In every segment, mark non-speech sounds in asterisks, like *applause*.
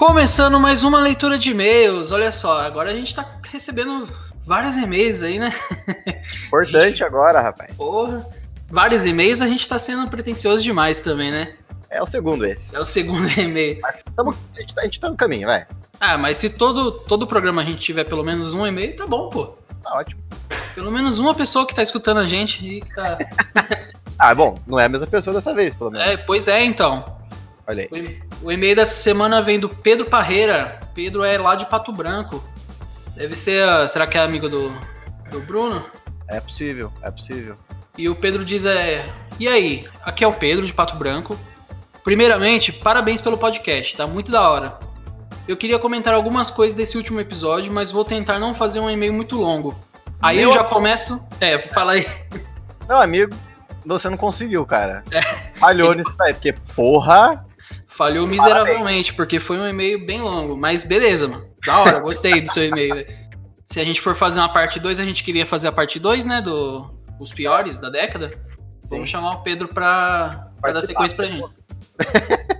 Começando mais uma leitura de e-mails. Olha só, agora a gente tá recebendo vários e-mails aí, né? *laughs* Importante gente... agora, rapaz. Porra. Vários e-mails, a gente tá sendo pretencioso demais também, né? É o segundo esse. É o segundo *laughs* e-mail. Tamo, a, gente tá, a gente tá no caminho, vai. Ah, mas se todo, todo programa a gente tiver pelo menos um e-mail, tá bom, pô. Tá ótimo. Pelo menos uma pessoa que tá escutando a gente e tá. *laughs* ah, bom, não é a mesma pessoa dessa vez, pelo menos. É, pois é, então. Olha aí. O e-mail dessa semana vem do Pedro Parreira. Pedro é lá de Pato Branco. Deve ser. Será que é amigo do, do Bruno? É possível, é possível. E o Pedro diz: é. E aí? Aqui é o Pedro de Pato Branco. Primeiramente, parabéns pelo podcast, tá muito da hora. Eu queria comentar algumas coisas desse último episódio, mas vou tentar não fazer um e-mail muito longo. Aí Meu eu já começo. É, fala aí. Meu amigo, você não conseguiu, cara. É. Falhou nisso daí, porque porra. Falhou miseravelmente, porque foi um e-mail bem longo. Mas beleza, mano. Da hora, *laughs* gostei do seu e-mail. Se a gente for fazer uma parte 2, a gente queria fazer a parte 2, né? Do os piores da década. Sim. Vamos chamar o Pedro pra, pra dar sequência pra gente.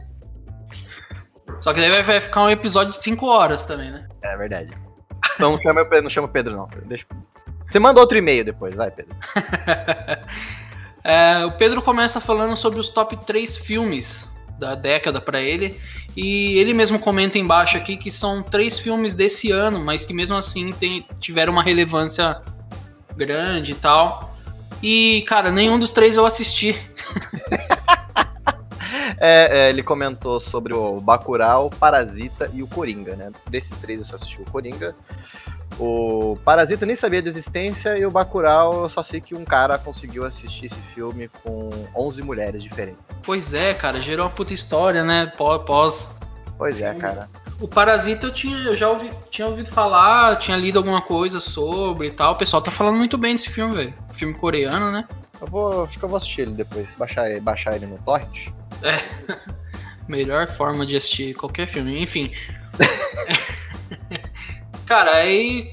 *laughs* Só que daí vai ficar um episódio de 5 horas também, né? É verdade. Não chama, não chama o Pedro, não. Deixa... Você manda outro e-mail depois, vai, Pedro. *laughs* é, o Pedro começa falando sobre os top 3 filmes da década para ele. E ele mesmo comenta embaixo aqui que são três filmes desse ano, mas que mesmo assim tem, tiveram uma relevância grande e tal. E, cara, nenhum dos três eu assisti. *laughs* é, é, ele comentou sobre o Bacurau, Parasita e o Coringa, né? Desses três eu só assisti o Coringa. O Parasita nem sabia da existência e o Bacurau eu só sei que um cara conseguiu assistir esse filme com 11 mulheres diferentes. Pois é, cara, gerou uma puta história, né? Pós. Pois é, cara. O Parasita eu, tinha, eu já ouvi, tinha ouvido falar, tinha lido alguma coisa sobre e tal. O pessoal tá falando muito bem desse filme, velho. Filme coreano, né? Eu vou. Acho que eu vou assistir ele depois. Baixar, baixar ele no torrent. É. *laughs* Melhor forma de assistir qualquer filme. Enfim. *laughs* Cara, aí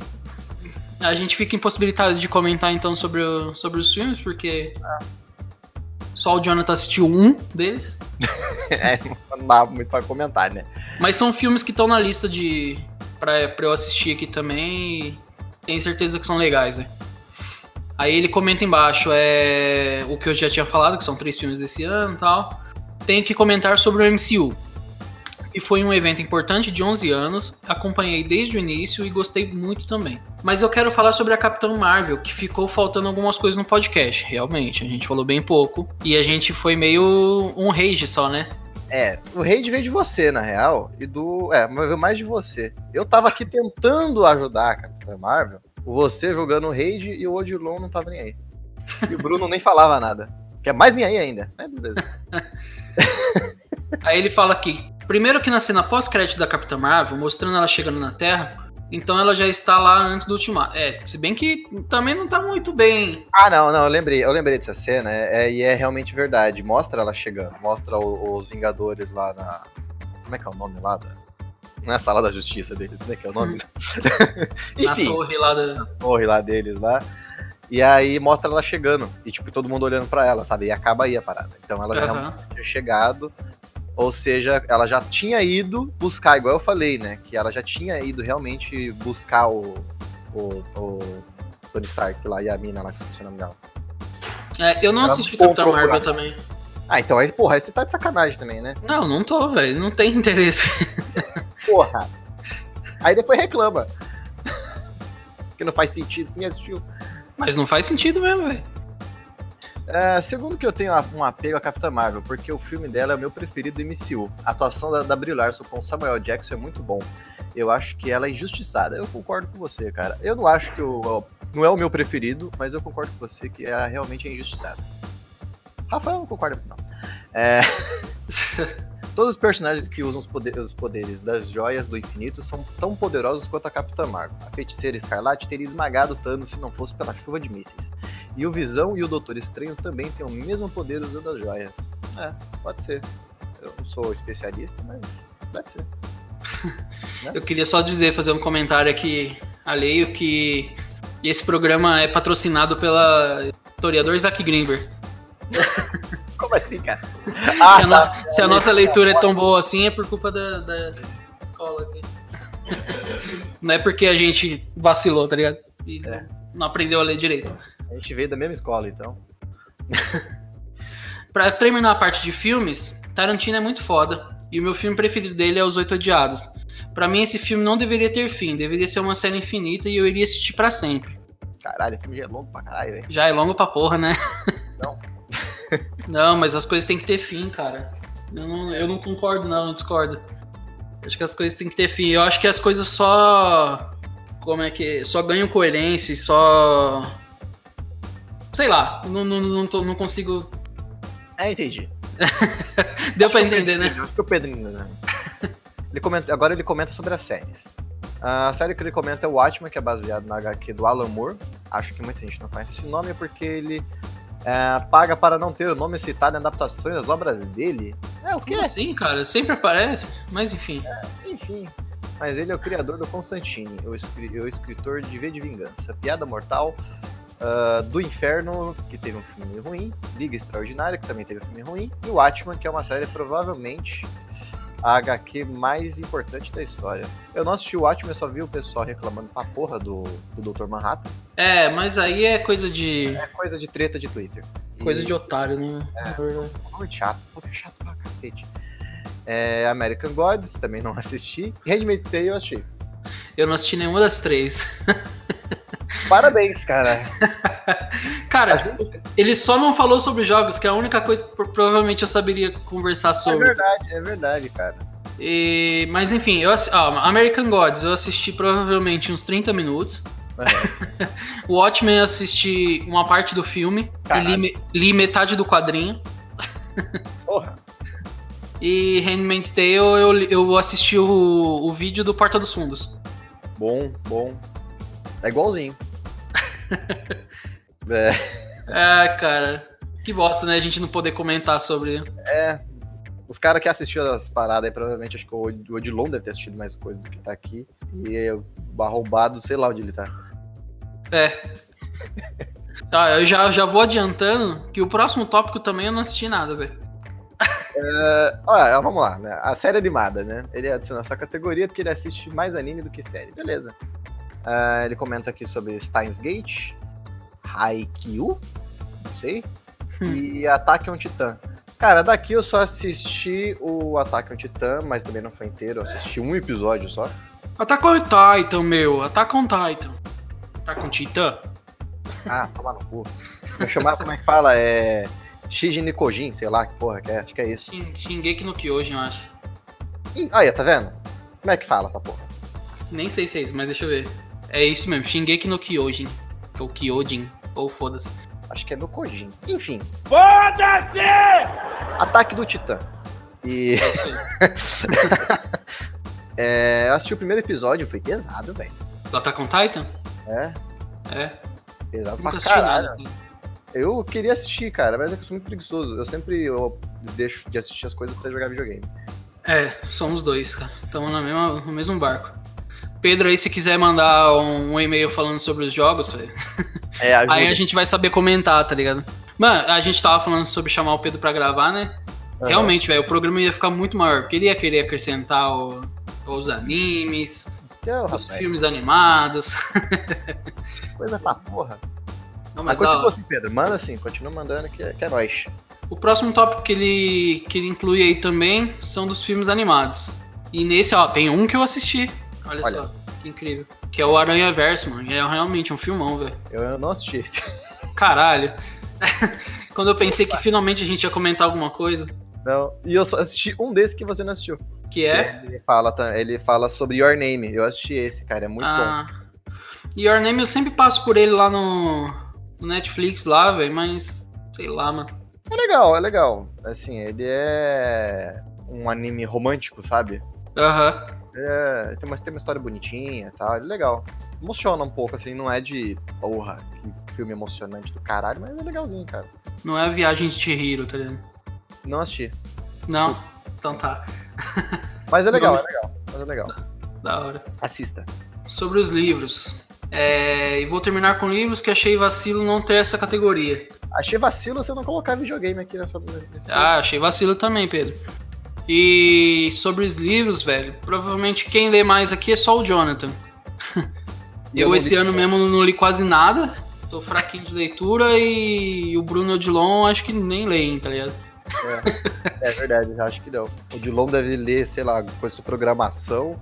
a gente fica impossibilitado de comentar então sobre, o, sobre os filmes, porque ah. só o Jonathan assistiu um deles. *laughs* é, não dá muito pra comentar, né? Mas são filmes que estão na lista de. Pra, pra eu assistir aqui também e tenho certeza que são legais, né? Aí ele comenta embaixo, é o que eu já tinha falado, que são três filmes desse ano e tal. Tenho que comentar sobre o MCU e foi um evento importante de 11 anos, acompanhei desde o início e gostei muito também. Mas eu quero falar sobre a Capitã Marvel, que ficou faltando algumas coisas no podcast, realmente, a gente falou bem pouco e a gente foi meio um rage só, né? É, o rage veio de você, na real, e do. É, veio mais de você. Eu tava aqui tentando ajudar a Capitã Marvel, você jogando o rage e o Odilon não tava nem aí. E o Bruno nem falava nada. Que é mais nem aí ainda. É, beleza. *laughs* aí ele fala aqui: Primeiro que na cena pós-crédito da Capitã Marvel, mostrando ela chegando na Terra, então ela já está lá antes do Ultimato. É, se bem que também não tá muito bem. Ah, não, não, eu lembrei, eu lembrei dessa cena, é, é, e é realmente verdade. Mostra ela chegando, mostra o, os Vingadores lá na. Como é que é o nome lá? Da... Não é a sala da justiça deles, como é que é o nome? *laughs* Enfim. Na torre lá da. torre lá deles lá. E aí mostra ela chegando. E, tipo, todo mundo olhando para ela, sabe? E acaba aí a parada. Então ela já uhum. tinha chegado. Ou seja, ela já tinha ido buscar, igual eu falei, né? Que ela já tinha ido realmente buscar o, o, o Tony Stark lá e a mina lá, que esqueci o nome dela. É, eu não ela assisti Capitã Marvel também. Ah, então aí, porra, aí você tá de sacanagem também, né? Não, não tô, velho. Não tem *laughs* interesse. porra. Aí depois reclama. *laughs* que não faz sentido, você nem assistiu. Mas não faz sentido mesmo, velho. É, segundo que eu tenho um apego a Capitã Marvel, porque o filme dela é o meu preferido do MCU. A atuação da, da Brie Larson com Samuel Jackson é muito bom. Eu acho que ela é injustiçada. Eu concordo com você, cara. Eu não acho que o. Não é o meu preferido, mas eu concordo com você que ela realmente é injustiçada. Rafael não concorda, não. É... *laughs* Todos os personagens que usam os poderes, os poderes, das joias do infinito são tão poderosos quanto a Capitã Marvel. A feiticeira Escarlate teria esmagado Thanos se não fosse pela chuva de mísseis. E o Visão e o Doutor Estranho também têm o mesmo poder usando das joias. É, pode ser. Eu não sou especialista, mas deve ser. *laughs* né? Eu queria só dizer, fazer um comentário aqui alheio que esse programa é patrocinado pela historiador Zack Greenberg. *laughs* Como assim, cara? *laughs* Ah, se, a, no, tá. se a nossa leitura é tão boa assim, é por culpa da, da escola aqui. Não é porque a gente vacilou, tá ligado? E É. não aprendeu a ler direito. A gente veio da mesma escola, então. *laughs* Pra terminar a parte de filmes, Tarantino é muito foda. E o meu filme preferido dele é Os Oito Odiados. Pra mim, esse filme não deveria ter fim, deveria ser uma série infinita e eu iria assistir pra sempre. Caralho, o filme já é longo pra caralho, velho. Já é longo pra porra, né? *laughs* Não. *laughs* não, mas as coisas têm que ter fim, cara. Eu não, eu não concordo, não, eu discordo. Acho que as coisas têm que ter fim. Eu acho que as coisas só. Como é que. Só ganham coerência e só. Sei lá, não, não, não, tô- não consigo. É, entendi. *laughs* Deu pra entender, né? Acho que o Pedro entendeu, né? *laughs* Ele comenta, agora ele comenta sobre as séries. A série que ele comenta é o Watchmen, que é baseado na HQ do Alan Moore. Acho que muita gente não conhece esse nome porque ele é, paga para não ter o nome citado em adaptações das obras dele. É o quê? Como assim, cara? Sempre aparece, mas enfim. Enfim. Mas ele é o criador do Constantine, o, escri- o escritor de V de Vingança, Piada Mortal, ah, do Inferno, que teve um filme ruim, Liga Extraordinária, que também teve um filme ruim, e o Watchmen, que é uma série provavelmente a HQ mais importante da história. Eu não assisti o Watchmen, eu só vi o pessoal reclamando pra porra do, do Dr. Manhattan. É, mas aí é coisa de. É coisa de treta de Twitter. Coisa E- de otário, né? Na verdade. Muito chato, muito chato pra cacete. É, American Gods, também não assisti. Handmaid's Tale eu assisti. Eu não assisti nenhuma das três. *laughs* Parabéns, cara. Cara, ele só não falou sobre jogos, que é a única coisa que pro- provavelmente eu saberia conversar É sobre. verdade, é verdade, cara. E- mas enfim, eu American Gods eu assisti provavelmente uns 30 minutos. É. *laughs* O Watchmen eu assisti uma parte do filme e li, li metade do quadrinho. Porra. E Handmaid's Tale eu, eu assisti o, o vídeo do Porta dos Fundos. Bom, bom. É igualzinho. *laughs* é, É, cara, que bosta, né? A gente não poder comentar sobre. é. Os caras que assistiram as paradas aí, provavelmente, acho que o Od- o Odilon deve ter assistido mais coisa do que tá aqui. E o arrombado, sei lá onde ele tá. É. *laughs* Ah, eu já, já vou adiantando que o próximo tópico também eu não assisti nada, velho. Olha, vamos lá, né? A série animada, né? Ele adiciona essa categoria porque ele assiste mais anime do que série. Beleza. Ah, ele comenta aqui sobre Steins Gate, Haikyuu, não sei, e Ataque a um Titã. Cara, daqui eu só assisti o Ataque a um Titã, mas também não foi inteiro, eu assisti um episódio só. Attack on Titan, meu. Attack on Titan. Attack on Titan? Ah, toma no cu. Vou chamar, como é que fala? É. Shiji Nikojin, sei lá que porra que é, acho que é isso. Shin- Shingeki no Kyojin, eu acho. Ih, Aí, tá vendo? Como é que fala essa porra? Nem sei se é isso, mas deixa eu ver. É isso mesmo, Shingeki no Kyojin. Ou Kyojin, ou foda-se. Acho que é no Kojin. Enfim. Foda-se! Ataque do Titã. E. é, *laughs* eu assisti o primeiro episódio, foi pesado, velho. Do Attack on Titan? É, É, pesado nunca pra assisti caralho. nada. Eu queria assistir, cara, mas é que eu sou muito preguiçoso. Eu sempre eu deixo de assistir as coisas pra jogar videogame. É, somos dois, cara. Estamos no mesmo, no mesmo barco. Pedro aí, se quiser mandar um, um e-mail falando sobre os jogos, *laughs* É, aí a gente vai saber comentar, tá ligado? Mano, a gente tava falando sobre chamar o Pedro pra gravar, né? Aham. Realmente, velho, o programa ia ficar muito maior, porque ele ia querer acrescentar o- os animes, Então, os rapaz, filmes animados. *laughs* coisa pra porra. Não, Mas continua assim, Pedro. Manda assim, continua mandando que é, que é nóis. O próximo tópico que ele, que ele inclui aí também são dos filmes animados. E nesse, ó, tem um que eu assisti. Olha, Olha. só, que incrível. Que é o Aranha Verso, mano. É realmente um filmão, velho. Eu, não assisti esse. *laughs* Caralho. *laughs* Quando eu pensei que finalmente a gente ia comentar alguma coisa, Não. E eu só assisti um desses que você não assistiu. que é. Ele fala, ele fala sobre Your Name. Eu assisti esse, cara. É muito bom. ah, Your Name eu sempre passo por ele lá no, no Netflix, lá, velho, mas. Sei lá, mano. É legal, é legal. Assim, ele é um anime romântico, sabe? Aham. É, tem, uma, tem uma história bonitinha e tal. É legal. Emociona um pouco, assim, não é de porra, que filme emocionante do caralho, mas é legalzinho, cara. Não é a viagem de Chihiro, tá ligado? Não assisti. Não. Então tá. Mas é legal, é legal. Mas é legal. Da hora. Assista. sobre os livros. É, e vou terminar com livros que achei vacilo não ter essa categoria. Achei vacilo você não colocar videogame aqui nessa. Nesse... Ah, achei vacilo também, Pedro. E sobre os livros, velho, provavelmente quem lê mais aqui é só o Jonathan. *laughs* eu, eu esse ano mesmo não li quase nada. Tô fraquinho de leitura e o Bruno Odilon acho que nem leem, tá ligado? É, é verdade, acho que não. O Odilon deve ler, sei lá, coisa sobre programação.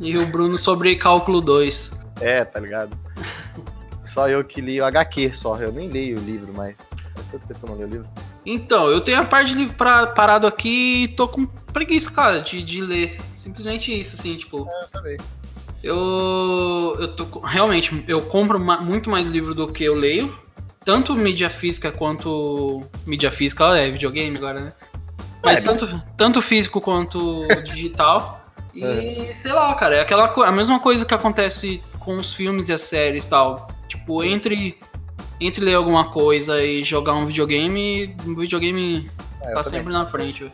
E o Bruno sobre cálculo 2. É, tá ligado? *laughs* Só eu que li o HQ, só. Eu nem leio o livro, mas. Faz tanto tempo eu não leio o livro. Então, eu tenho a parte de livro pra, parado aqui e tô com preguiça, cara, de, de ler. Simplesmente isso, assim, tipo. É, eu também. Eu, eu tô realmente eu compro muito mais livro do que eu leio, tanto mídia física quanto mídia física, é videogame agora, né? Mas É, tanto, tanto físico quanto digital. *laughs* E sei lá, cara, é aquela a mesma coisa que acontece com os filmes e as séries e tal. Tipo, entre entre ler alguma coisa e jogar um videogame, o videogame É, tá sempre na frente.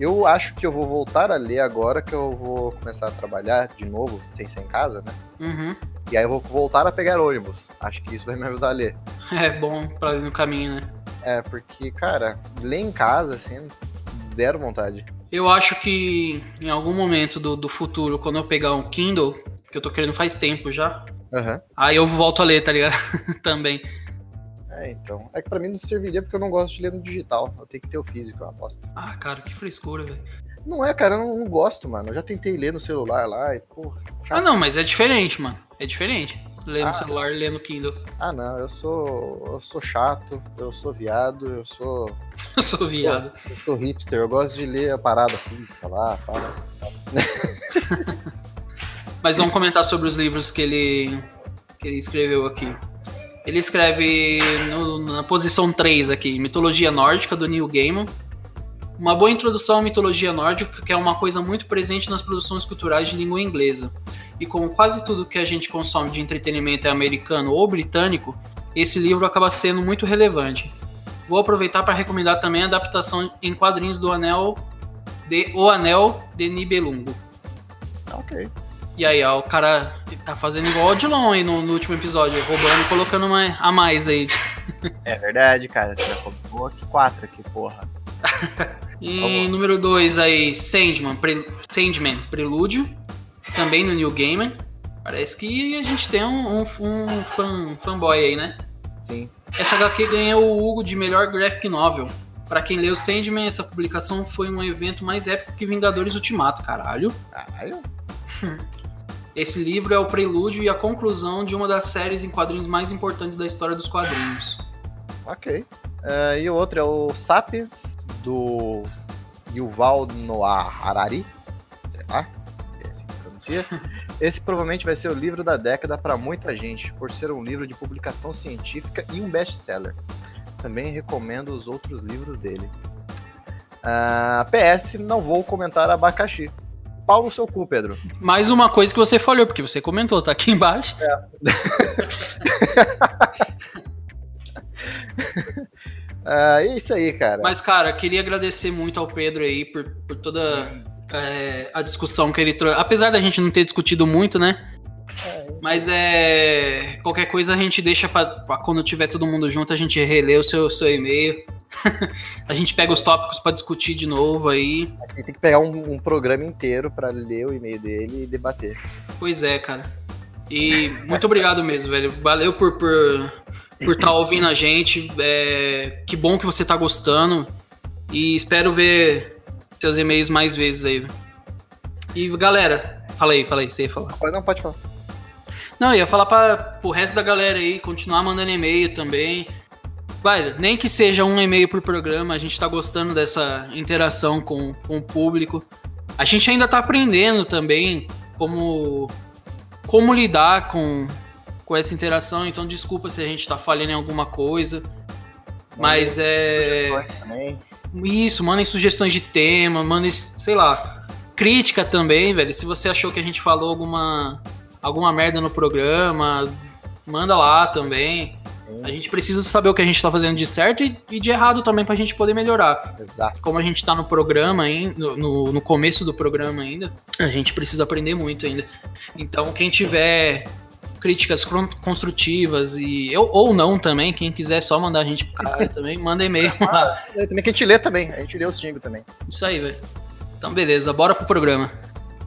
Eu acho que eu vou voltar a ler agora que eu vou começar a trabalhar de novo, sem ser em casa, né? Uhum. E aí eu vou voltar a pegar ônibus. Acho que isso vai me ajudar a ler. *laughs* É bom pra ler no caminho, né? É, porque, cara, ler em casa, assim, zero vontade. Eu acho que em algum momento do, do futuro, quando eu pegar um Kindle, que eu tô querendo faz tempo já, Aham. aí eu volto a ler, tá ligado? *laughs* Também. É, então. É que pra mim não serviria porque eu não gosto de ler no digital. Eu tenho que ter o físico, eu aposto. Ah, cara, que frescura, velho. Não é, cara, eu não, não gosto, mano. Eu já tentei ler no celular lá e, porra. Ah, não, mas é diferente, mano. É diferente. Ler no Ah. celular e ler no Kindle. *laughs* Ah, não, eu sou. Eu sou chato, eu sou viado, eu sou. Eu sou viado. Eu sou hipster, eu gosto de ler a parada física lá, fala. *laughs* Mas vamos comentar sobre os livros que ele, que ele escreveu aqui. Ele escreve no- na posição 3 aqui, Mitologia Nórdica, do Neil Gaiman. Uma boa introdução à mitologia nórdica, que é uma coisa muito presente nas produções culturais de língua inglesa. E como quase tudo que a gente consome de entretenimento é americano ou britânico, esse livro acaba sendo muito relevante. Vou aproveitar para recomendar também a adaptação em quadrinhos do Anel de O Anel de Nibelungo. Ok. E aí, ó, o cara tá fazendo igual o Odilon aí no, no último episódio, roubando e colocando uma, a mais aí. É verdade, cara. Você já roubou aqui quatro aqui, porra. *laughs* E lá. número 2 aí, Sandman, Pre- Sandman, Prelúdio, também no New Gaiman. Parece que a gente tem um, um, um fan, fanboy aí, né? Sim. Essa HQ ganhou o Hugo de melhor graphic novel. Pra quem leu Sandman, essa publicação foi um evento mais épico que Vingadores Ultimato, caralho. Caralho. *laughs* Esse livro é o prelúdio e a conclusão de uma das séries em quadrinhos mais importantes da história dos quadrinhos. Ok. É, e o outro é o Sapiens, do Yuval Noah Harari. Sei lá, é assim que pronuncia. *laughs* Esse provavelmente vai ser o livro da década para muita gente, por ser um livro de publicação científica e um best-seller. Também recomendo os outros livros dele. Ah, PS, não vou comentar abacaxi. Pau no seu cu, Pedro. Mais uma coisa que você falhou, porque você comentou, tá aqui embaixo. Ah, *laughs* é isso aí, cara. Mas, cara, queria agradecer muito ao Pedro aí por, por toda é, a discussão que ele trouxe. Apesar da gente não ter discutido muito, né? Mas é. Qualquer coisa a gente deixa pra, pra quando tiver todo mundo junto, a gente relê o seu, seu e-mail. *laughs* a gente pega os tópicos pra discutir de novo aí. A gente tem que pegar um, um programa inteiro para ler o e-mail dele e debater. Pois é, cara. E muito obrigado mesmo, velho. Valeu por por por estar ouvindo a gente. É, que bom que você tá gostando. E espero ver seus e-mails mais vezes aí. E galera, fala aí, fala aí, você ia falar. Pode- Não, pode falar. Não, eu ia falar para pro resto da galera aí continuar mandando e-mail também. Vai, nem que seja um e-mail por programa, a gente tá gostando dessa interação com, com o público. A gente ainda tá aprendendo também como, como lidar com, com essa interação, então desculpa se a gente tá falhando em alguma coisa. Mas é. Sugestões também. Isso, mandem sugestões de tema, mandem, sei lá, crítica também, velho. Se você achou que a gente falou alguma, alguma merda no programa, manda lá também. A Sim, gente precisa saber o que a gente tá fazendo de certo e, e de errado também pra gente poder melhorar. exato. Como a gente tá no programa ainda, no, no começo do programa ainda, a gente precisa aprender muito ainda. Então, quem tiver críticas construtivas e eu, ou não também, quem quiser só mandar a gente pro caralho *laughs* também, manda e-mail lá. É, também que a gente lê também. A gente lê os xingos também. Isso aí, velho. Então, beleza, bora pro programa.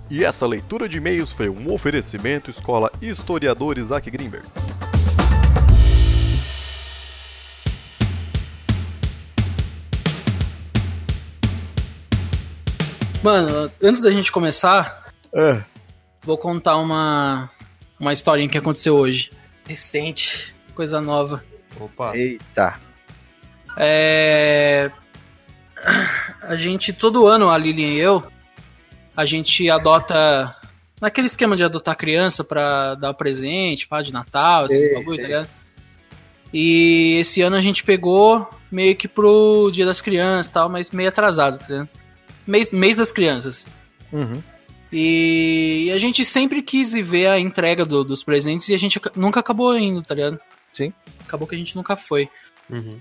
E essa leitura de e-mails foi um oferecimento Escola Historiador Isaac Greenberg. Mano, antes da gente começar, É. vou contar uma, uma historinha que aconteceu hoje. Recente, coisa nova. Opa. Eita. É. A gente, todo ano, a Lilian e eu, a gente adota. Naquele esquema de adotar criança pra dar presente, pá, de Natal, esses bagulho, tá ligado? E esse ano a gente pegou meio que pro Dia das Crianças e tal, mas meio atrasado, tá ligado? Mês, mês das crianças. Uhum. E a gente sempre quis ver a entrega do- dos presentes e a gente nunca acabou indo, tá ligado? Sim. Acabou que a gente nunca foi. Uhum.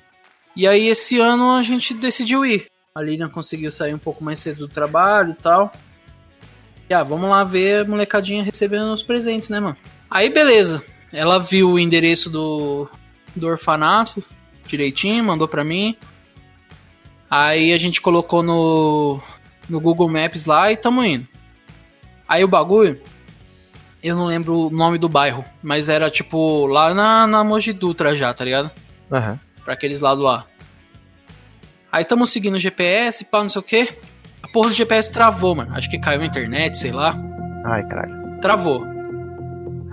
E aí esse ano a gente decidiu ir. A Lilian conseguiu sair um pouco mais cedo do trabalho e tal. Ah, vamos lá ver a molecadinha recebendo os presentes, né, mano? Aí beleza. Ela viu o endereço do, do orfanato direitinho, mandou pra mim. Aí a gente colocou no, no Google Maps lá e tamo indo. Aí o bagulho, eu não lembro o nome do bairro, mas era tipo lá na, na Mogi Dutra já, tá ligado? Aham. Pra aqueles lados lá. Aí tamo seguindo o GPS, pá, não sei o que. A porra do GPS travou, mano. Acho que caiu a internet, sei lá. Ai, caralho. Travou.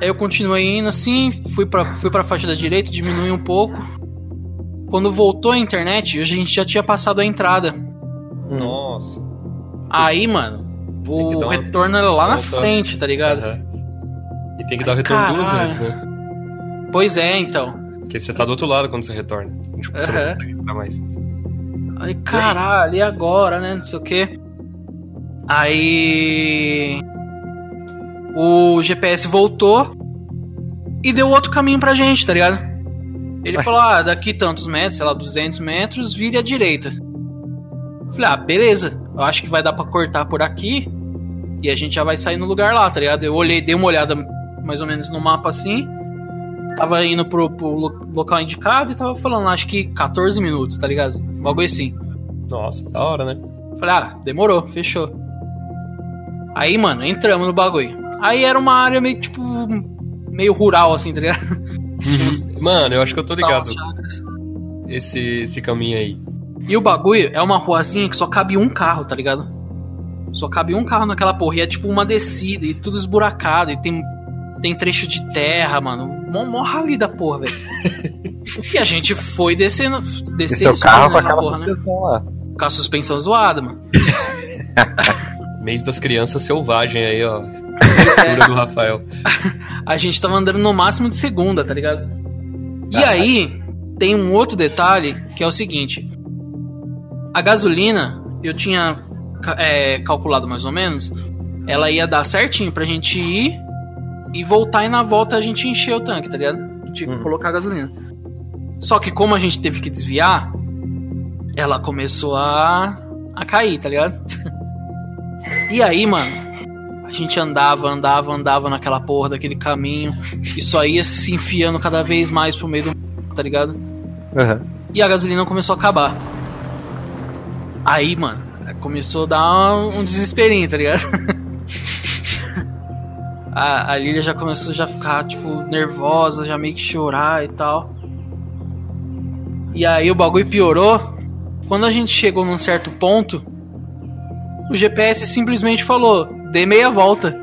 Aí eu continuei indo assim, fui pra, fui pra faixa da direita, diminui um pouco. Quando voltou a internet, a gente já tinha passado a entrada. Nossa. Aí, mano, Tem que o uma retorno era lá na frente, tá ligado? Aham. E tem que dar o retorno duas Caralho. vezes, né? Pois é, então. Porque você tá do outro lado quando você retorna. Tipo, você não consegue entrar mais. Aí, caralho, e agora, né? Não sei o que. Aí. O GPS voltou e deu outro caminho pra gente, tá ligado? Ele Ué. falou: ah, daqui tantos metros, sei lá, 200 metros, vire à direita. Falei: ah, beleza. Eu acho que vai dar pra cortar por aqui e a gente já vai sair no lugar lá, tá ligado? Eu olhei, dei uma olhada mais ou menos no mapa assim. Tava indo pro, pro lo- local indicado e tava falando, acho que 14 minutos, tá ligado? Um bagulho assim. Nossa, da hora, né? Falei, ah, demorou, fechou. Aí, mano, entramos no bagulho. Aí era uma área meio, tipo, meio rural, assim, tá ligado? Mano, eu acho que eu tô ligado. Esse, esse caminho aí. E o bagulho é uma ruazinha que só cabe um carro, tá ligado? Só cabe um carro naquela porra. E é tipo uma descida e tudo esburacado. E tem, tem trecho de terra, mano. Mó, mó rali da porra, velho. e a gente foi descendo. Descendo seu carro com aquela porra, né? suspensão lá. Com a suspensão zoada, mano. *laughs* Mês das crianças selvagem aí, ó. Leitura do Rafael. *laughs* a gente tava andando no máximo de segunda, tá ligado? E Ah. aí, tem um outro detalhe que é o seguinte: a gasolina, eu tinha é, calculado mais ou menos, ela ia dar certinho pra gente ir e voltar e na volta a gente encher o tanque, tá ligado? De Uhum. colocar gasolina. Só que como a gente teve que desviar, ela começou a, a cair, tá ligado? *laughs* e aí, mano, a gente andava, andava, andava naquela porra daquele caminho e só ia se enfiando cada vez mais pro meio do tá ligado? Aham. E a gasolina começou a acabar. Aí, mano, começou a dar um, um desesperinho, tá ligado? *laughs* a, a Lilia já começou já a ficar, tipo, nervosa, já meio que chorar e tal. E aí o bagulho piorou. Quando a gente chegou num certo ponto, o GPS simplesmente falou: dê meia volta.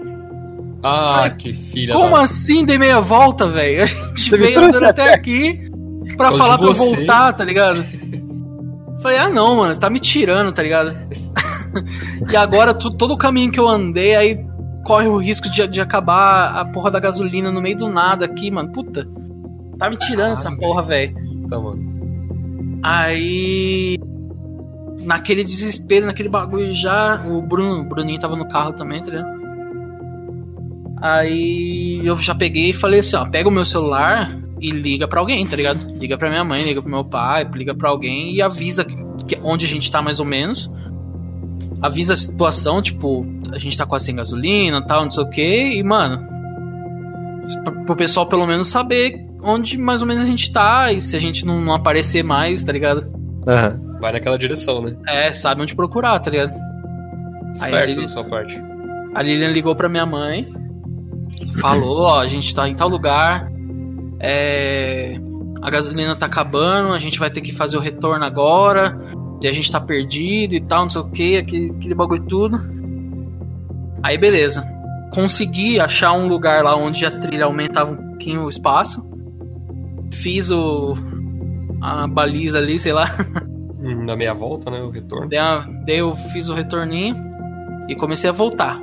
Ah, que filha Como da... assim dei meia volta, velho? A gente Você veio andando até aqui pra falar pra você. voltar, tá ligado? Falei, ah não, mano, você tá me tirando, tá ligado? *laughs* e agora tu- todo o caminho que eu andei, aí corre o risco de, de acabar a porra da gasolina no meio do nada aqui, mano. Puta, tá me tirando essa porra, velho. Tá, mano. Aí. Naquele desespero, naquele bagulho já. O Bruno, o Bruninho tava no carro também, tá ligado? Aí eu já peguei e falei assim, ó, pega o meu celular e liga pra alguém, tá ligado? Liga pra minha mãe, liga pro meu pai, liga pra alguém e avisa que, que- onde a gente tá mais ou menos. Avisa a situação, tipo, a gente tá quase sem gasolina tal, não sei o que, e mano. Pro, pessoal pelo menos saber onde mais ou menos a gente tá e se a gente não, não aparecer mais, tá ligado? Aham. Vai naquela direção, né? É, sabe onde procurar, tá ligado? Esperto ele- da sua parte. A Lilian ligou pra minha mãe, falou, ó, a gente tá em tal lugar, é, a gasolina tá acabando, a gente vai ter que fazer o retorno agora, e a gente tá perdido e tal, não sei o que, aquele, aquele bagulho tudo. Aí beleza. Consegui achar um lugar lá onde a trilha aumentava um pouquinho o espaço. Fiz o. a baliza ali, sei lá. Hum, Na meia volta, né? O retorno. Daí, a- daí eu fiz o retorninho e comecei a voltar.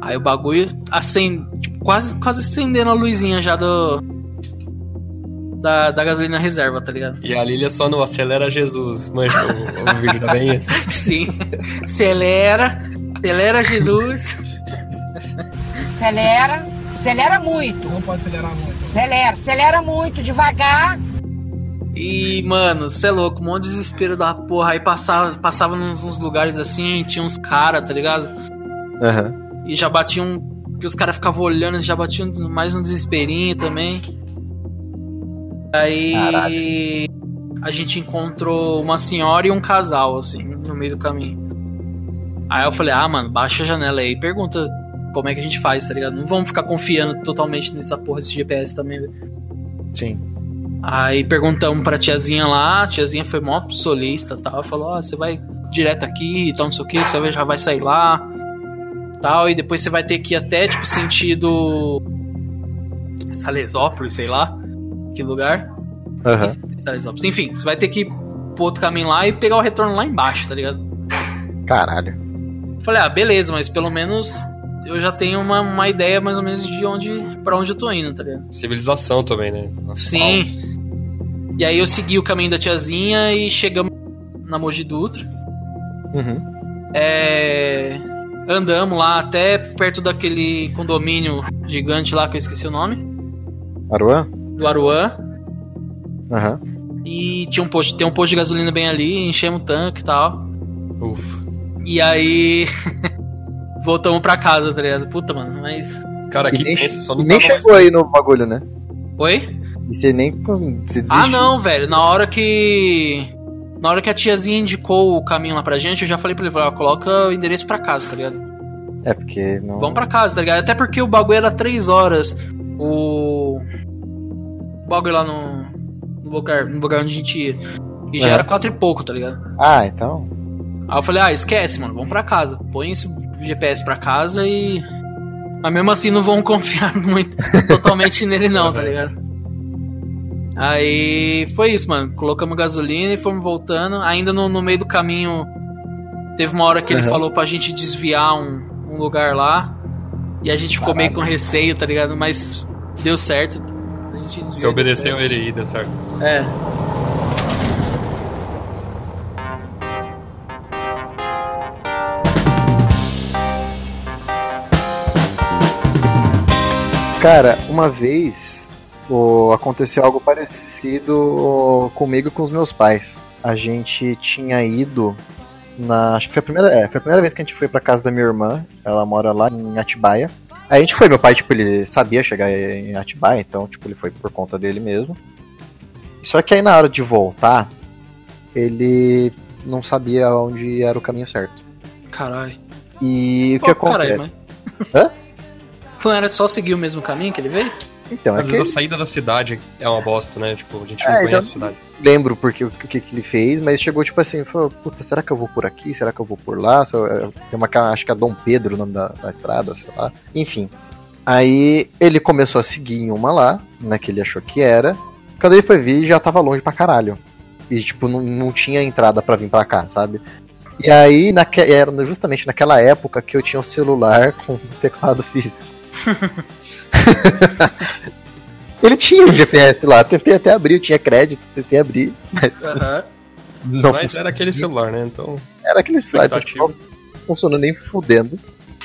Aí o bagulho acende, tipo, quase, quase acendendo a luzinha já do. Da, da gasolina reserva, tá ligado? E a Lilia só no Acelera Jesus. Manja o, o vídeo da. *laughs* Sim. Acelera, acelera Jesus. Acelera, acelera muito. Não pode acelerar muito. Acelera, acelera muito, devagar. E, mano, cê é louco, um monte de desespero da porra. Aí passava, passava nos, nos lugares assim, tinha uns caras, tá ligado? Aham. E já batiam. Que os caras ficavam olhando, já batiam mais um desesperinho também. Aí a gente encontrou uma senhora e um casal, assim, no meio do caminho. Aí eu falei, ah, mano, baixa a janela aí e pergunta como é que a gente faz, tá ligado? Não vamos ficar confiando totalmente nessa porra desse GPS também, velho. Sim. Aí perguntamos pra tiazinha lá, a tiazinha foi mó solista e tal. Falou: Ó, você vai direto aqui e tal, não sei o que, você já vai sair lá tal. E depois você vai ter que ir até, tipo, sentido. Salesópolis, sei lá. Que lugar? Aham. Salesópolis. Enfim, você vai ter que ir pro outro caminho lá e pegar o retorno lá embaixo, tá ligado? Caralho. Falei, ah, beleza, mas pelo menos eu já tenho uma, uma ideia mais ou menos de onde. para onde eu tô indo, tá ligado? Civilização também, né? Asfalto. Sim. E aí eu segui o caminho da tiazinha e chegamos na Mogi Dutra. Uhum. É, Andamos lá até perto daquele condomínio gigante lá que eu esqueci o nome. Aruan? Do Aruan. Aham. E tinha um posto, tem um posto de gasolina bem ali, enchemos o tanque e tal. Ufa. E aí. *laughs* voltamos pra casa, tá ligado? Puta, mano, mas. Cara, que nem- tenso, só E não nem tava mais... chegou aí no bagulho, né? Oi? E você nem você desistiu. Ah, não, velho. Na hora que. Na hora que a tiazinha indicou o caminho lá pra gente, eu já falei pra ele, falei, ó, coloca o endereço pra casa, tá ligado? É porque não. Vamos pra casa, tá ligado? Até porque o bagulho era 3 horas. O. O bagulho lá no. No lugar, no lugar onde a gente ia. E já É. era 4 e pouco, tá ligado? Ah, então. Aí eu falei, ah, esquece, mano, vamos pra casa. Põe esse GPS pra casa e. Mas mesmo assim não vão *laughs* confiar muito totalmente nele, não, tá ligado? Aí foi isso, mano. Colocamos gasolina e fomos voltando. Ainda no, no meio do caminho, teve uma hora que ele Aham. falou pra gente desviar um, um lugar lá. E a gente ficou meio com receio, tá ligado? Mas deu certo. A gente desviou. Você obedeceu ele aí, deu certo. É. Cara, uma vez aconteceu algo parecido comigo e com os meus pais. A gente tinha ido na. Acho que foi a primeira. É, foi a primeira vez que a gente foi pra casa da minha irmã. Ela mora lá em Atibaia. Aí a gente foi, meu pai, tipo, ele sabia chegar em Atibaia, então, tipo, ele foi por conta dele mesmo. Só que aí na hora de voltar, ele não sabia onde era o caminho certo. Caralho. E o que acontece? caralho, mas. Hã? Não era só seguir o mesmo caminho que ele veio? Então, é Às que vezes a saída da cidade é uma bosta, né? Tipo, a gente não É, conhece então- a cidade. lembro porque o que, que ele fez, mas chegou tipo assim, falou, puta, será que eu vou por aqui? Será que eu vou por lá? Só- é, Tem uma, acho que é Dom Pedro o nome da, da estrada, sei lá. Enfim. Aí ele começou a seguir em uma lá, né, que ele achou que era. Quando ele foi ver, já tava longe pra caralho. E, tipo, não, não tinha entrada pra vir pra cá, sabe? E aí, naque, era justamente naquela época que eu tinha um celular *laughs* com teclado físico. *laughs* ele tinha um GPS lá, tentei até abrir, eu tinha crédito, tentei abrir, mas Aham. não Mas era aquele celular, né? Então, era aquele celular que Expectativa. não funcionou nem fudendo.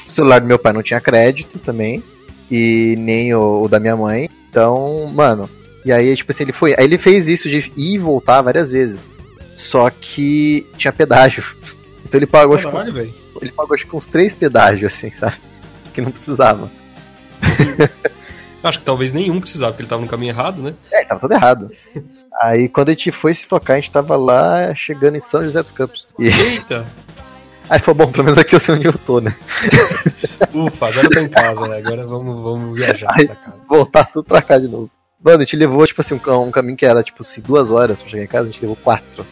O celular do meu pai não tinha crédito também. E nem o, o da minha mãe. Então, mano. E aí, tipo assim, ele foi. Aí ele fez isso de ir e voltar várias vezes. Só que tinha pedágio. *laughs* Então ele pagou, acho que uns, velho. ele pagou acho que uns três pedágios, assim, sabe? Que não precisava. *laughs* Acho que talvez nenhum precisava, porque ele tava no caminho errado, né? É, tava tudo errado. Aí quando a gente foi se tocar, a gente tava lá chegando em São José dos Campos. E *laughs* Eita! Aí falou, bom, pelo menos aqui eu sei onde eu tô, né? *laughs* Ufa, agora eu tô em casa, né? Agora vamos, vamos viajar Ai. pra casa. Voltar tudo pra cá de novo. Mano, a gente levou, tipo assim, um, um caminho que era, tipo assim, duas horas pra chegar em casa, a gente levou quatro.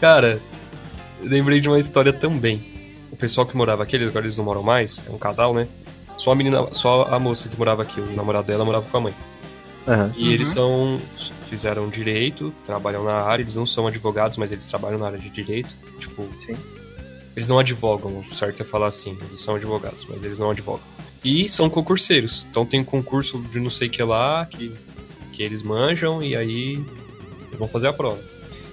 Cara, lembrei de uma história também. O pessoal que morava aqui, agora eles não moram mais, é um casal, né? Só a menina, só a moça que morava aqui, o namorado dela morava com a mãe. Aham. E Uhum. eles são. fizeram direito, trabalham na área, eles não são advogados, mas eles trabalham na área de direito. Tipo. Sim. Eles não advogam, o certo é falar assim, eles são advogados, mas eles não advogam. E são concurseiros. Então tem um concurso de não sei o que lá, que, que eles manjam, e aí vão fazer a prova.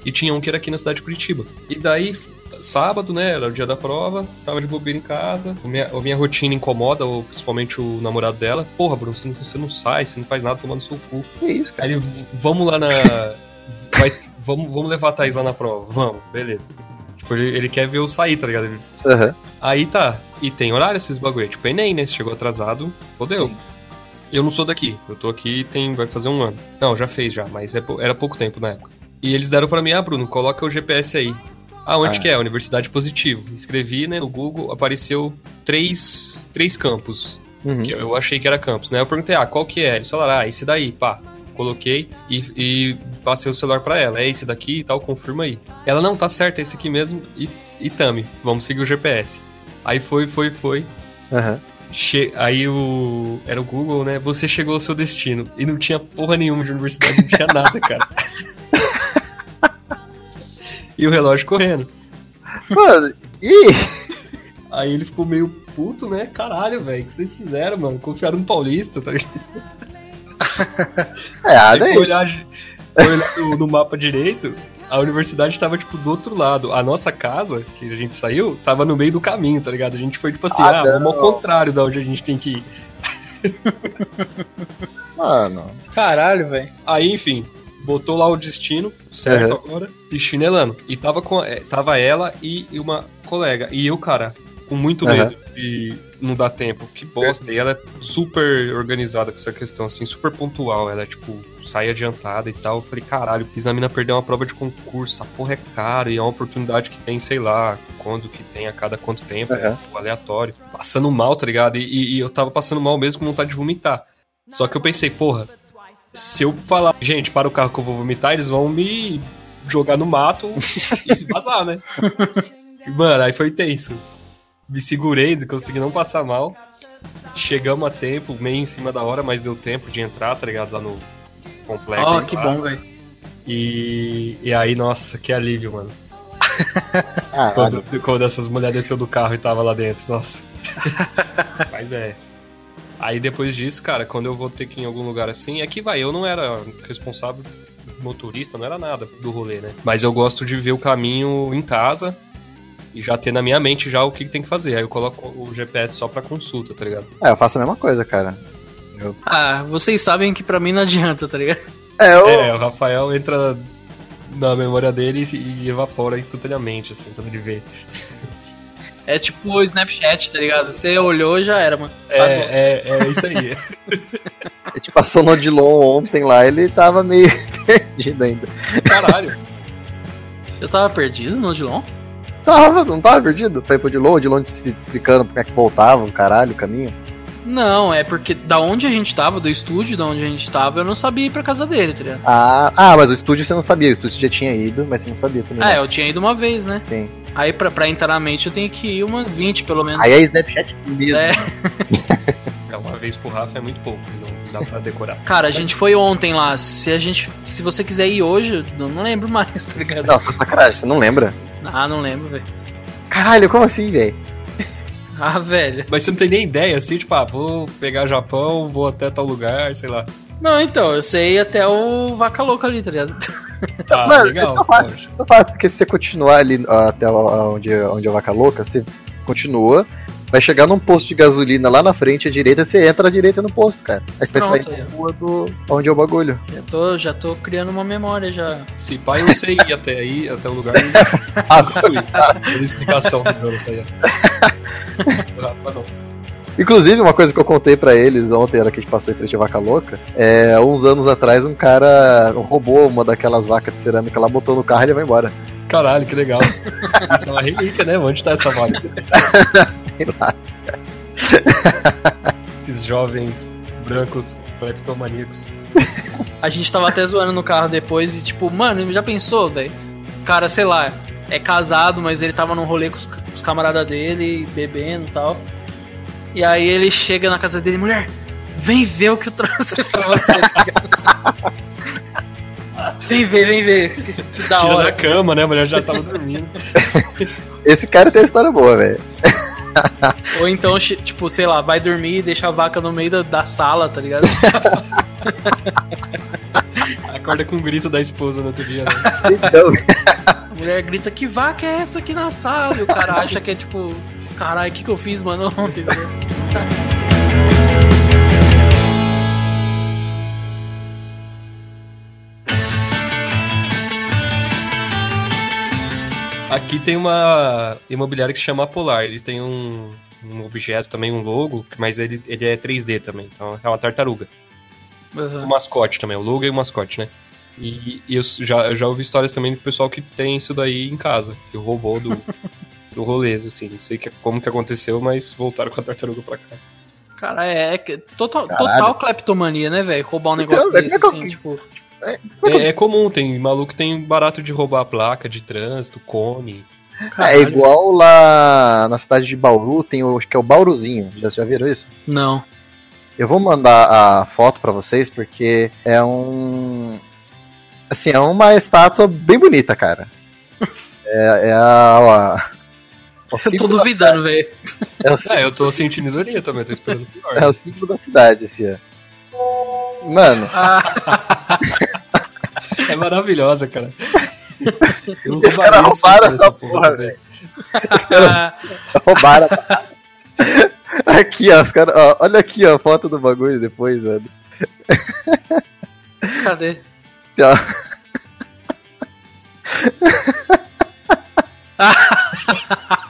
E tinha um que era aqui na cidade de Curitiba. E daí, sábado, né, era o dia da prova, tava de bobeira em casa, a minha, a minha rotina incomoda, ou principalmente o namorado dela. Porra, Bruno, você não, você não sai, você não faz nada tomando seu cu. Que isso, cara? Aí ele, "V- vamos lá na. vai- vamos, vamos levar a Thaís lá na prova. Vamos, beleza. Tipo, ele, ele quer ver eu sair, tá ligado? Ele- Aham. Aí tá. E tem horário esses bagulho. Tipo, Enem, né? Se chegou atrasado, fodeu. Sim. Eu não sou daqui. Eu tô aqui tem. Vai fazer um ano. Não, já fez já, mas é era pouco tempo na época. E eles deram pra mim, ah, Bruno, coloca o GPS aí. Ah, onde Ah. que é? Universidade Positivo. Escrevi, né, no Google, apareceu três, três campos Uhum. que eu achei que era campus, né? Eu perguntei, ah, qual que é? Eles falaram, ah, esse daí, pá. Coloquei e, e passei o celular pra ela. É esse daqui e tal, confirma aí. Ela, não, tá certo, é esse aqui mesmo. E, e tame, vamos seguir o GPS. Aí foi, foi, foi. Aham. Che aí o. Era o Google, né? Você chegou ao seu destino. E não tinha porra nenhuma de universidade, não tinha nada, cara. *laughs* e o relógio correndo. Mano, ih! Aí ele ficou meio puto, né? Caralho, velho, o que vocês fizeram, mano? Confiaram no Paulista, tá ligado? É, ah, Aí daí. foi olhar, foi olhar no, no mapa direito, a universidade tava, tipo, do outro lado. A nossa casa, que a gente saiu, tava no meio do caminho, tá ligado? A gente foi, tipo assim, Ah, ah, vamos ao contrário da onde a gente tem que ir. Mano. Caralho, velho. Aí, enfim, botou lá o destino, certo agora, e chinelando. E tava, com, é, tava ela e uma colega. E eu, cara, com muito Aham. medo de não dar tempo. Que bosta. E ela é super organizada com essa questão, assim, super pontual. Ela, tipo, sai adiantada e tal. Eu falei, caralho, fiz a mina perder uma prova de concurso. A porra é caro e é uma oportunidade que tem, sei lá, quando que tem, a cada quanto tempo, é Aham. tipo, aleatório. Passando mal, tá ligado? E, e- e eu tava passando mal mesmo com vontade de vomitar. Só que eu pensei, porra, se eu falar, gente, para o carro que eu vou vomitar, eles vão me jogar no mato e vazar, né? *laughs* Mano, aí foi tenso. Me segurei, consegui não passar mal. Chegamos a tempo, meio em cima da hora, mas deu tempo de entrar, tá ligado? Lá no complexo. Ó, que lá. bom, velho. E, e aí, nossa, que alívio, mano. Ah, Quando, quando essas mulheres desceu do carro e tava lá dentro, nossa. *laughs* Mas é. Aí depois disso, cara, quando eu vou ter que ir em algum lugar assim, é que vai, eu não era responsável motorista, não era nada do rolê, né? Mas eu gosto de ver o caminho em casa e já ter na minha mente já o que tem que fazer. Aí eu coloco o GPS só pra consulta, tá ligado? É, eu faço a mesma coisa, cara. Ah, vocês sabem que pra mim não adianta, tá ligado? É, eu. É, o Rafael entra na memória dele e evapora instantaneamente, assim, quando ele vê. É tipo o Snapchat, tá ligado? Você olhou já era, mano. É, é, é isso aí. *laughs* A gente passou no Odilon ontem lá, ele tava meio *laughs* perdido ainda. Caralho. Eu tava perdido no Odilon? Tava, não tava perdido? Foi pro Odilon, o Odilon se explicando como é que voltava, o caralho, o caminho. Não, é porque da onde a gente tava, do estúdio da onde a gente tava, eu não sabia ir pra casa dele, tá ligado? Ah, ah, mas o estúdio você não sabia, o estúdio você já tinha ido, mas você não sabia também. Ah, né? eu tinha ido uma vez, né? Sim. Aí pra, pra entrar na mente eu tenho que ir umas 20, pelo menos. Aí é Snapchat mesmo. É. É, uma vez por Rafa é muito pouco, não dá pra decorar. *laughs* Cara, a gente foi ontem lá. Se a gente. Se você quiser ir hoje, eu não lembro mais, tá ligado? Nossa, sacanagem, você não lembra? Ah, não lembro, velho. Caralho, como assim, velho? Ah, velho. Mas você não tem nem ideia, assim, tipo, ah, vou pegar Japão, vou até tal lugar, sei lá. Não, então, eu sei até o Vaca Louca ali, tá ligado? Ah, Mano, legal. é fácil. Não fácil, porque se você continuar ali ó, até onde, onde é a vaca louca, você continua, vai chegar num posto de gasolina lá na frente, à direita, você entra à direita no posto, cara. Aí você vai Pronto, sair aí, na rua do onde é o bagulho. Já tô, já tô criando uma memória já. Se pai eu sei ir até aí, até o lugar, eu Ah, fui. *laughs* Explicação do Bruno, tá Rafa não. *laughs* Inclusive, uma coisa que eu contei pra eles ontem, era que a gente passou em frente à vaca louca, é, uns anos atrás um cara roubou uma daquelas vacas de cerâmica lá, botou no carro e ele vai embora. Caralho, que legal. *laughs* Isso é uma relíquia, né? Onde tá essa vaga? Sei lá. Esses jovens brancos kleptomaníacos. A gente tava até zoando no carro depois e tipo, mano, já pensou, velho? O cara, sei lá, é casado, mas ele tava num rolê com os, com os camaradas dele, bebendo e tal. E aí ele chega na casa dele, mulher, vem ver o que eu trouxe pra você, tá? *laughs* Vem ver, vem ver. Que, da Tira hora. da cama, né? A mulher já tava dormindo. *laughs* Esse cara tem uma história boa, velho. *laughs* Ou então, tipo, sei lá, vai dormir e deixa a vaca no meio da, da sala, tá ligado? Acorda com o grito da esposa no outro dia, né? Então, A mulher grita, que vaca é essa aqui na sala? E o cara acha que é tipo, caralho, o que, que eu fiz, mano, *laughs* ontem? entendeu? Aqui tem uma imobiliária que chama Polar. Eles têm um, um objeto também, um logo, mas ele, ele é 3D também. Então é uma tartaruga. O Uhum. mascote também, o logo e o mascote, né? E, e eu já, eu já ouvi histórias também do pessoal que tem isso daí em casa, que roubou do, *laughs* do rolê, assim. Não sei que, como que aconteceu, mas voltaram com a tartaruga pra cá. Cara, é, é total, Caralho. total kleptomania, né, velho? Roubar um Então, negócio é desse, eu- assim, tipo. É, é comum, tem maluco que tem barato de roubar a placa de trânsito, come. é caralho. igual lá na cidade de Bauru, tem o acho que é o Bauruzinho. Já, já viram isso? Não. Eu vou mandar a foto pra vocês porque é um. Assim, é uma estátua bem bonita, cara. *laughs* É, é a. a- Eu tô duvidando, velho. é, É, eu tô sentindo ironia também, tô esperando o pior. é o símbolo da cidade, assim, ó. Mano, Ah, É maravilhosa, cara. *laughs* Eu Os caras roubaram essa porra, velho. ah, *laughs* roubaram a parada. Aqui, ó, os caras. ó, olha aqui, ó, a foto do bagulho depois, mano. cadê? Ó, *laughs*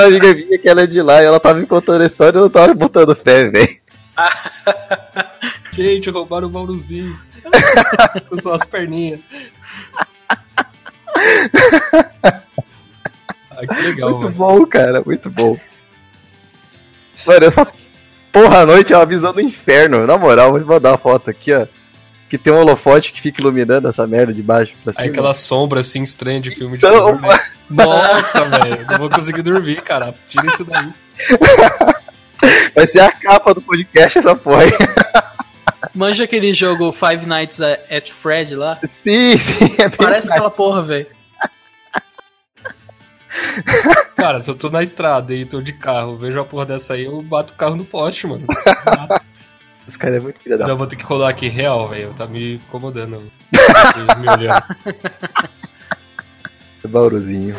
uma amiga minha que ela é de lá e ela tava me contando a história e eu não tava botando fé, velho. *laughs* Gente, roubaram o Bauruzinho. Com suas perninhas. Ah, que legal, Muito mano. bom, cara, muito bom. Mano, essa porra à noite é uma visão do inferno. Na moral, vou te mandar uma foto aqui, ó. Que tem um holofote que fica iluminando essa merda de baixo pra cima. Aí aquela sombra assim estranha de filme de Então, terror, né? *laughs* Nossa, velho. Não vou conseguir dormir, cara. Tira isso daí. *laughs* Vai ser a capa do podcast essa porra aí. *laughs* Manja aquele jogo Five Nights at Fred lá? Sim, sim, é Parece aquela porra, velho. Cara, se eu tô na estrada e tô de carro, vejo a porra dessa aí, eu bato o carro no poste, mano. Esse cara é muito filha da Não, vou ter que rolar aqui real, velho. Tá me incomodando. *laughs* me olhando. puta, Bauruzinho.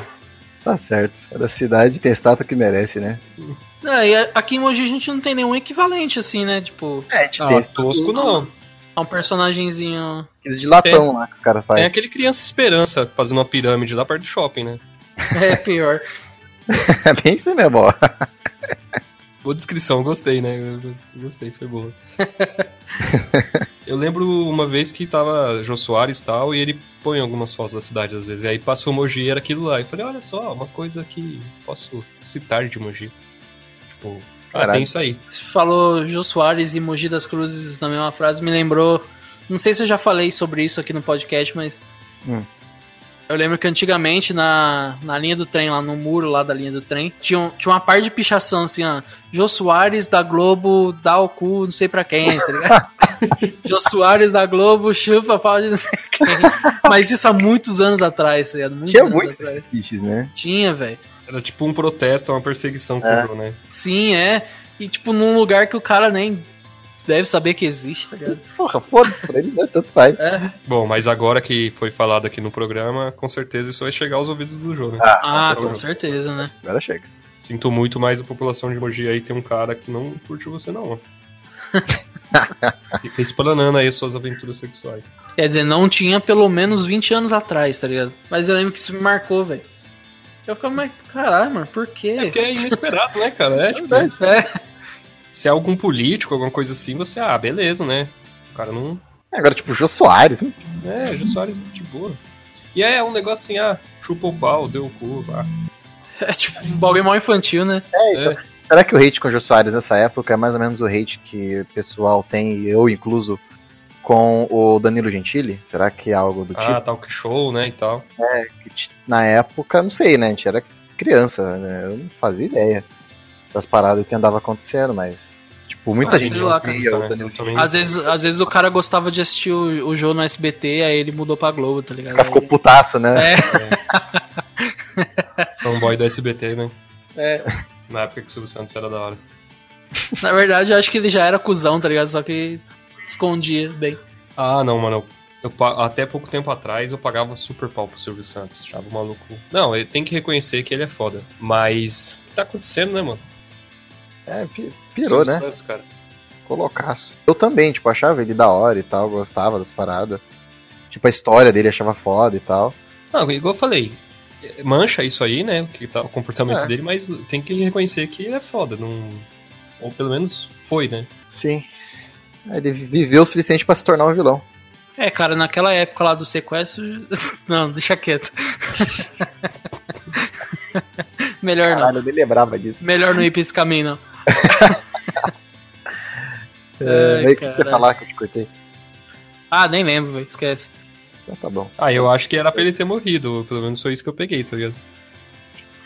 Tá certo. Cada cidade tem estátua que merece, né? Não, e aqui em Mogi a gente não tem nenhum equivalente, assim, né? Tipo, É, a gente Ah, tosco não. a um personagemzinho. aqueles de latão lá que os caras Tem fazem. aquele Criança Esperança fazendo uma pirâmide lá perto do shopping, né? *laughs* É pior. *laughs* É bem isso mesmo, ó. Boa descrição, gostei, né? Gostei, foi boa. *laughs* eu lembro uma vez que tava Jô Soares e tal, e ele põe algumas fotos da cidade às vezes. E aí passou Mogi e era aquilo lá. E falei, olha só, uma coisa que posso citar de Mogi. Tipo, ah, tem isso aí. Você falou Jô Soares e Mogi das Cruzes na mesma frase, me lembrou. Não sei se eu já falei sobre isso aqui no podcast, mas. Hum. Eu lembro que antigamente na, na linha do trem, lá no muro lá da linha do trem, tinha, um- tinha uma parte de pichação assim, ó. Jô Soares da Globo dá o cu, não sei pra quem, tá ligado? *laughs* Jô Soares da Globo chupa pau de não sei quem. Mas isso há muitos anos atrás, tá ligado? Muitos Tinha anos muitos atrás. esses bichos, né? Tinha, velho. Era tipo um protesto, uma perseguição É. né? Sim, é. E tipo, num lugar que o cara nem deve saber que existe, tá ligado? Porra, foda-se pra eles, né? Tanto faz. É. Bom, mas agora que foi falado aqui no programa, com certeza isso vai chegar aos ouvidos do Jô, né? Ah, Nossa, com certeza, né? Agora chega. Sinto muito, mas a população de Mogi aí tem um cara que não curte você, não. ó. *laughs* Fica explanando aí suas aventuras sexuais. Quer dizer, não tinha pelo menos 20 anos atrás, tá ligado? Mas eu lembro que isso me marcou, velho. Eu ficava, mas caralho, mano, por É quê? porque é inesperado, né, cara? É, tipo, É, se é algum político, alguma coisa assim, você, ah, beleza, né? O cara não, Agora, tipo, o Jô Soares. hum, É, Jô Soares de boa. E é um negócio assim, ah, chupa o pau, deu o cu, ah. *laughs* É tipo um bagulho mal infantil, né? É, então, Será que o hate com o Jô Soares nessa época é mais ou menos o hate que o pessoal tem, eu incluso, com o Danilo Gentili? Será que é algo do Ah, talk show, né, e tal. tipo? Que, Na época, não sei, né? A gente era criança, né? Eu não fazia ideia das paradas que andava acontecendo, mas. Tipo, muita Ah, gente lá, cara, também, Danilo eu também- Às vezes, às vezes o cara gostava de assistir o, o jogo no SBT, aí ele mudou pra Globo, tá ligado? O cara ficou putaço, né? É, Fanboy do SBT, né? é. Na época que o Silvio Santos era da hora. Na verdade, eu acho que ele já era cuzão, tá ligado? Só que escondia bem. Ah, não, mano. Eu, pa- até pouco tempo atrás eu pagava super pau pro Silvio Santos. Achava o maluco. Não, ele tem que reconhecer que ele é foda. Mas. O que tá acontecendo, né, mano? É, pi- pirou, Silvio né? Santos, cara. Colocaço. Eu também, tipo, achava ele da hora e tal, gostava das paradas. Tipo, a história dele achava foda e tal. Não, igual eu falei. Mancha isso aí, né? O, que tá, o comportamento É. dele, mas tem que reconhecer que ele é foda. Não... Ou pelo menos foi, né? Sim. Aí Ele viveu o suficiente pra se tornar um vilão. É, cara, naquela época lá do sequestro. *laughs* Não, deixa quieto. *laughs* Melhor não. Caralho, eu nem lembrava disso. Melhor não ir pra esse caminho, não. *laughs* É, Ai, meio que você falar que eu te cortei. Ah, nem lembro, velho. Esquece. Então tá bom. Ah, eu acho que era pra ele ter morrido. Pelo menos foi isso que eu peguei, tá ligado?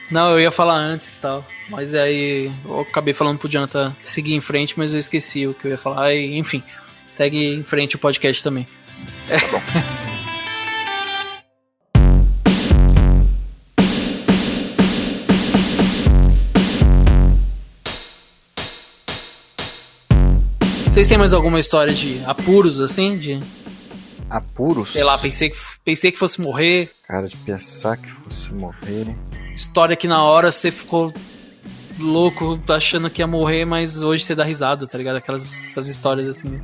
Não, eu ia falar antes e tal. Mas aí eu acabei falando pro Jonathan seguir em frente, mas eu esqueci o que eu ia falar. E, enfim, segue em frente o podcast também. *laughs* Vocês têm mais alguma história de apuros, assim? De, Apuros? sei lá, pensei que, pensei que fosse morrer. Cara, de pensar que fosse morrer. História que na hora você ficou louco achando que ia morrer, mas hoje você dá risada, tá ligado? Aquelas essas histórias assim.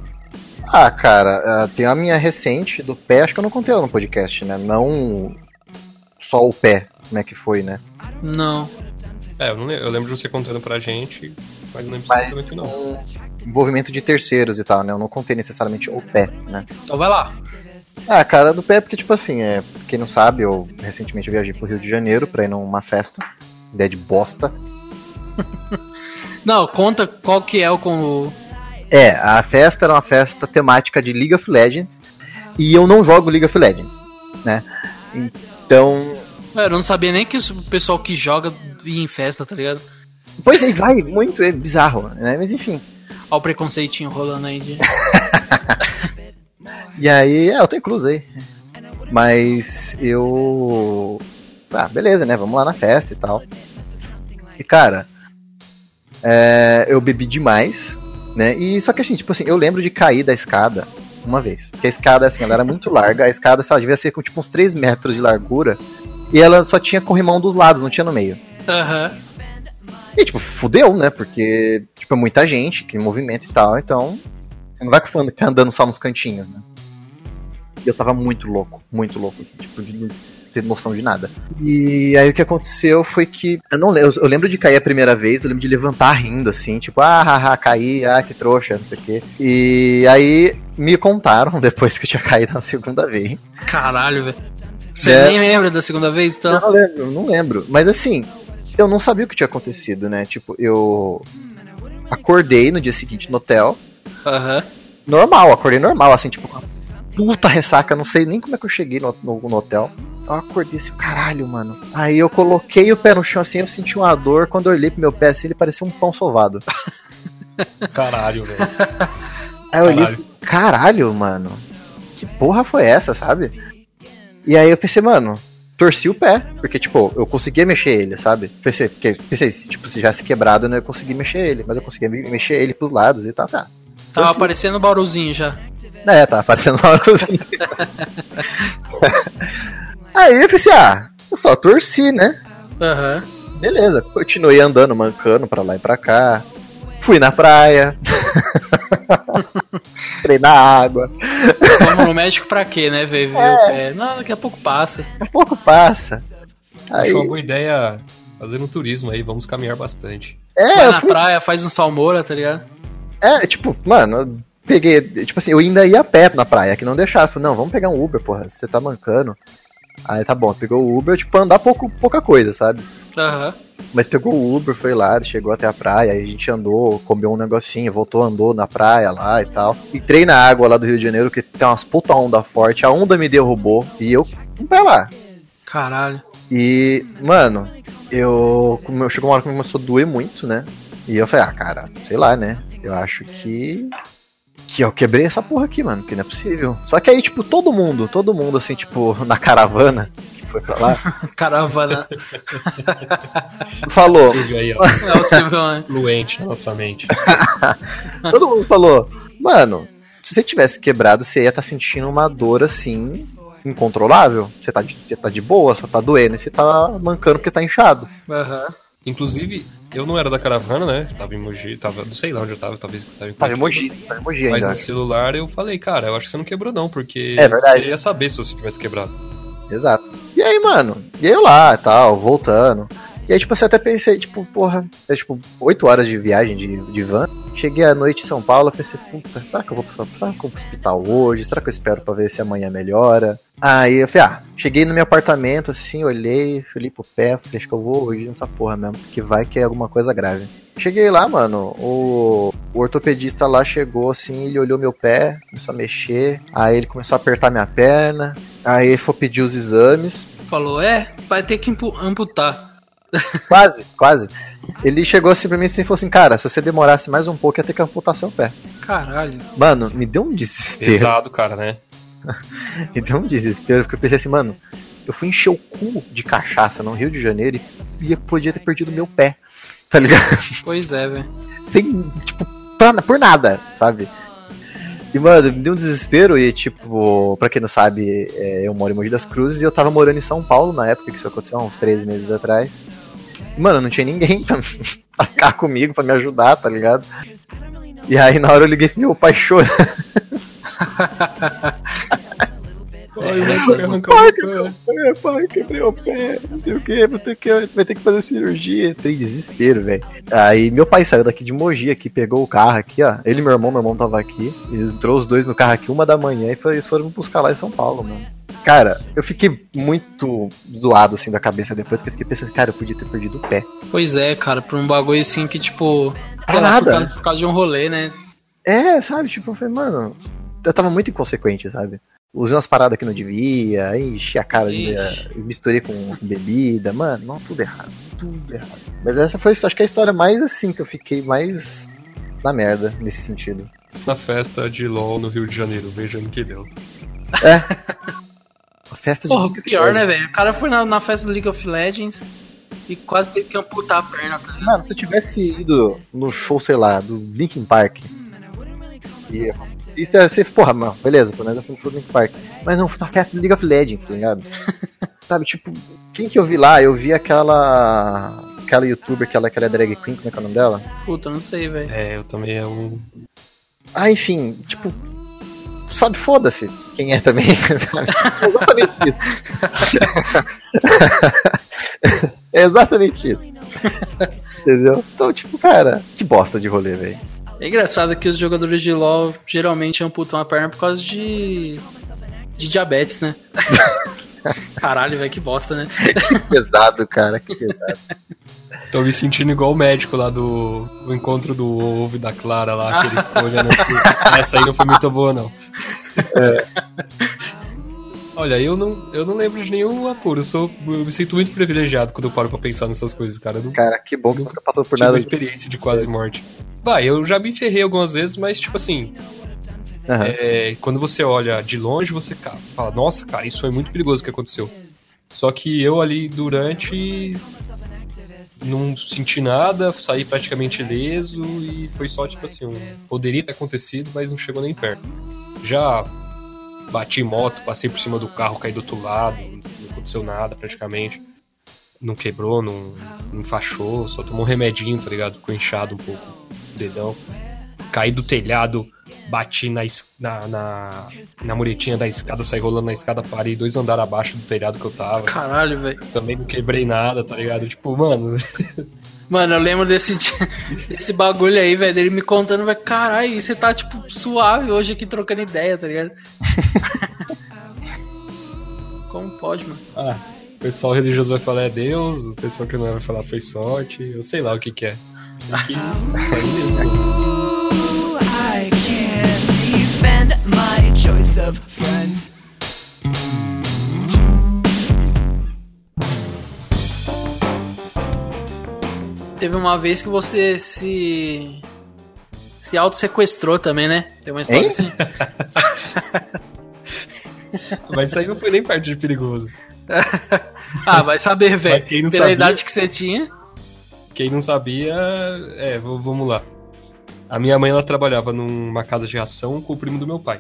Ah, cara, ah, tem a minha recente do pé, acho que eu não contei ela no podcast, né? Não só o pé, como é que foi, né? Não. É, eu, não lembro, eu lembro de você contando pra gente, mas não lembro exatamente não. Envolvimento de terceiros e tal, né? Eu não contei necessariamente o pé, né? Então vai lá. Ah, cara, do pé é porque, tipo assim, é, quem não sabe, eu recentemente viajei pro Rio de Janeiro pra ir numa festa, ideia de bosta. *laughs* Não, conta qual que é o com o. É, a festa era uma festa temática de League of Legends, e eu não jogo League of Legends, né? Então, Eu não sabia nem que o pessoal que joga ia em festa, tá ligado? pois aí vai, muito, é bizarro, né? Mas enfim. Olha o preconceitinho rolando aí de. *laughs* E aí, é, eu tô incluso aí. Mas eu. Ah, beleza, né? Vamos lá na festa e tal. E cara, é, eu bebi demais, né? E só que assim, tipo assim, eu lembro de cair da escada uma vez. Porque a escada, assim, ela era muito larga. A escada, sei lá, devia ser com tipo uns 3 metros de largura. E ela só tinha corrimão dos lados, não tinha no meio. Aham. E, tipo, fudeu, né? Porque, tipo, é muita gente, que movimento e tal, então. Você não vai andando só nos cantinhos, né? E eu tava muito louco, muito louco, assim, tipo, de não ter noção de nada. E aí o que aconteceu foi que. Eu não lembro, eu lembro de cair a primeira vez, eu lembro de levantar rindo, assim, tipo, ah, haha, caí, ah, que trouxa, não sei o quê. E aí me contaram *laughs* depois que eu tinha caído na segunda vez. Caralho, velho. Você É. nem lembra da segunda vez, então? não lembro, não lembro. Mas assim, eu não sabia o que tinha acontecido, né? Tipo, eu acordei no dia seguinte no hotel. Aham. Normal, acordei normal, assim, tipo, com uma puta ressaca, não sei nem como é que eu cheguei no, no, no hotel. Eu acordei assim, caralho, mano. Aí eu coloquei o pé no chão assim, eu senti uma dor. Quando eu olhei pro meu pé assim, ele parecia um pão sovado. *laughs* Caralho, velho. Aí eu olhei, Caralho. caralho, mano. Que porra foi essa, sabe? E aí eu pensei, mano, torci o pé, porque, tipo, eu conseguia mexer ele, sabe? Pensei, porque, pensei, se, tipo, se já se quebrado, eu não ia conseguir mexer ele, mas eu conseguia me- mexer ele pros lados e tal, tá. Tava Torci. aparecendo o Bauruzinho já. É, tá aparecendo uma luzinha. *laughs* aí eu pensei, ah, eu só torci, né? Aham. Beleza, continuei andando, mancando pra lá e pra cá. Fui na praia. *laughs* Entrei na água. Vamos no médico pra quê, né, velho? Ver o pé. Não, daqui a pouco passa. Daqui a pouco passa. Aí, Acho uma boa ideia fazer um turismo aí, vamos caminhar bastante. é, Vai na fui praia, faz um salmoura, tá ligado? É, tipo, mano, peguei, tipo assim, eu ainda ia a pé na praia, que não deixava. Falei, não, vamos pegar um Uber, porra, você tá mancando. Aí tá bom, pegou o Uber, tipo, andar pouco, pouca coisa, sabe? Aham. Mas pegou o Uber, foi lá, chegou até a praia, aí a gente andou, comeu um negocinho, voltou, andou na praia lá e tal. Entrei na água lá do Rio de Janeiro, que tem umas puta onda forte, a onda me derrubou e eu fui pra lá. Caralho. E, mano, eu. Chegou uma hora que começou a doer muito, né? E eu falei, ah, cara, sei lá, né? Eu acho que. Que eu quebrei essa porra aqui, mano, que não é possível. Só que aí, tipo, todo mundo, todo mundo, assim, tipo, *laughs* na caravana, foi pra lá, *laughs* Caravana. falou. Silvio aí, ó, É o Silvio, né? fluente na nossa mente. *laughs* Todo mundo falou, mano, se você tivesse quebrado, você ia estar sentindo uma dor assim, incontrolável. Você tá de, você tá de boa, só tá doendo e você tá mancando porque tá inchado. Aham. Inclusive, eu não era da caravana, né? Tava em Mogi, tava, não sei lá onde eu tava, talvez eu tava em Tá em emoji, tá em emoji Mas ainda. no celular eu falei, cara, eu acho que você não quebrou não, porque É verdade. você ia saber se você tivesse quebrado. Exato. E aí, mano, e eu lá tal, voltando. E aí, tipo, assim, eu até pensei, tipo, porra, é tipo, 8 horas de viagem de, de van. Cheguei à noite em São Paulo, pensei, puta, será que eu vou pro hospital hoje? Será que eu espero pra ver se amanhã melhora? Aí eu falei, ah, cheguei no meu apartamento, assim, olhei, olhei pro pé, falei, acho que eu vou hoje nessa porra mesmo, que vai que é alguma coisa grave. Cheguei lá, mano, o, o ortopedista lá chegou assim, ele olhou meu pé, começou a mexer, aí ele começou a apertar minha perna, aí ele foi pedir os exames, Falou, é, vai ter que ampu- amputar. *laughs* Quase, quase. Ele chegou assim pra mim assim e falou assim, cara, se você demorasse mais um pouco, ia ter que amputar seu pé. Caralho. Mano, me deu um desespero. Pesado, cara, né? Me *laughs* deu um desespero, porque eu pensei assim, mano, eu fui encher o cu de cachaça no Rio de Janeiro e ia, podia ter perdido meu pé. Tá ligado? Pois é, velho. Sem, tipo, pra- por nada, sabe? E, mano, me deu um desespero e, tipo, pra quem não sabe, é, eu moro em Mogi das Cruzes e eu tava morando em São Paulo na época que isso aconteceu, há uns três meses atrás. E, mano, não tinha ninguém pra, pra *laughs* ficar comigo, pra me ajudar, tá ligado? E aí, na hora eu liguei pro meu pai chorando. *laughs* É, vai essas- querer arrancar o pé. Pai, quebrei o pé, não sei o que, vou ter que, vai ter que fazer cirurgia. Tem desespero, velho. Aí meu pai saiu daqui de Mogi aqui, pegou o carro aqui, ó. Ele e meu irmão, meu irmão tava aqui. Entrou os dois no carro aqui uma da manhã e foi, eles foram me buscar lá em São Paulo, mano. Cara, eu fiquei muito zoado assim da cabeça depois que eu fiquei pensando, cara, eu podia ter perdido o pé. Pois é, cara, por um bagulho assim que, tipo. É sei lá, nada. Por causa, por causa de um rolê, né? É, sabe? Tipo, eu falei, mano, eu tava muito inconsequente, sabe? Usei umas paradas que não devia, aí enchi a cara, de, misturei com bebida, mano, não, tudo errado, tudo errado. Mas essa foi, acho que a história mais assim, que eu fiquei mais na merda nesse sentido. Na festa de LOL no Rio de Janeiro, veja no que deu. A *laughs* festa de Porra, o pior, né, velho? O cara foi na, na festa do League of Legends e quase teve que amputar a perna, tá? Mano, se eu tivesse ido no show, sei lá, do Linkin Park. E, isso ia ser, porra, mano, beleza, pelo menos no show do Linkin Park. Mas não, fui na festa do League of Legends, tá ligado? *laughs* Sabe, tipo, quem que eu vi lá? Eu vi aquela. Aquela youtuber, aquela, aquela drag queen, como é que é o nome dela? Puta, não sei, velho. É, eu também é um. Ah, enfim, tipo. Sabe, foda-se quem é também. *laughs* sabe? É exatamente isso. *laughs* é exatamente isso. Entendeu? Então, tipo, cara, que bosta de rolê, velho. É engraçado que os jogadores de LoL geralmente amputam a perna por causa de. de diabetes, né? *laughs* Caralho, velho, que bosta, né? pesado, cara, que pesado. Tô me sentindo igual o médico lá do, do encontro do ovo e da Clara lá, que ele ficou olhando assim. *laughs* Essa aí não foi muito boa, não. Olha, eu não, eu não lembro de nenhum apuro. Eu, sou, eu me sinto muito privilegiado quando eu paro pra pensar nessas coisas, cara. Não Cara, que bom que você nunca passou por tive nada. uma experiência de quase morte. Vai, eu já me ferrei algumas vezes, mas tipo assim, Aham. é, quando você olha de longe, você fala, nossa, cara, isso foi muito perigoso que aconteceu. Só que eu ali durante não senti nada, saí praticamente ileso e foi só tipo assim, um, poderia ter acontecido, mas não chegou nem perto. Já bati moto, passei por cima do carro, caí do outro lado, não aconteceu nada praticamente. Não quebrou, não, não enfaixou, só tomou um remedinho, tá ligado? Ficou inchado um pouco o dedão. Caí do telhado, bati na, na, na, na muretinha da escada, saí rolando na escada, parei dois andares abaixo do telhado que eu tava. Caralho, velho. Também não quebrei nada, tá ligado? Tipo, mano. *laughs* Mano, eu lembro desse, *laughs* desse bagulho aí, velho, dele me contando, velho, caralho, você tá, tipo, suave hoje aqui trocando ideia, tá ligado? *laughs* Como pode, mano? Ah, o pessoal religioso vai falar é Deus, o pessoal que não é vai falar foi sorte, eu sei lá o que que é. Que *laughs* isso, isso aí mesmo. I can't defend my choice of friends. Teve uma vez que você se. se auto-sequestrou também, né? Tem uma história Hein? assim. *laughs* Mas isso aí não foi nem perto de perigoso. *laughs* Ah, vai saber, velho. Pela sabia- idade que você tinha. Quem não sabia, é, vamos lá. A minha mãe, ela trabalhava numa casa de ração com o primo do meu pai.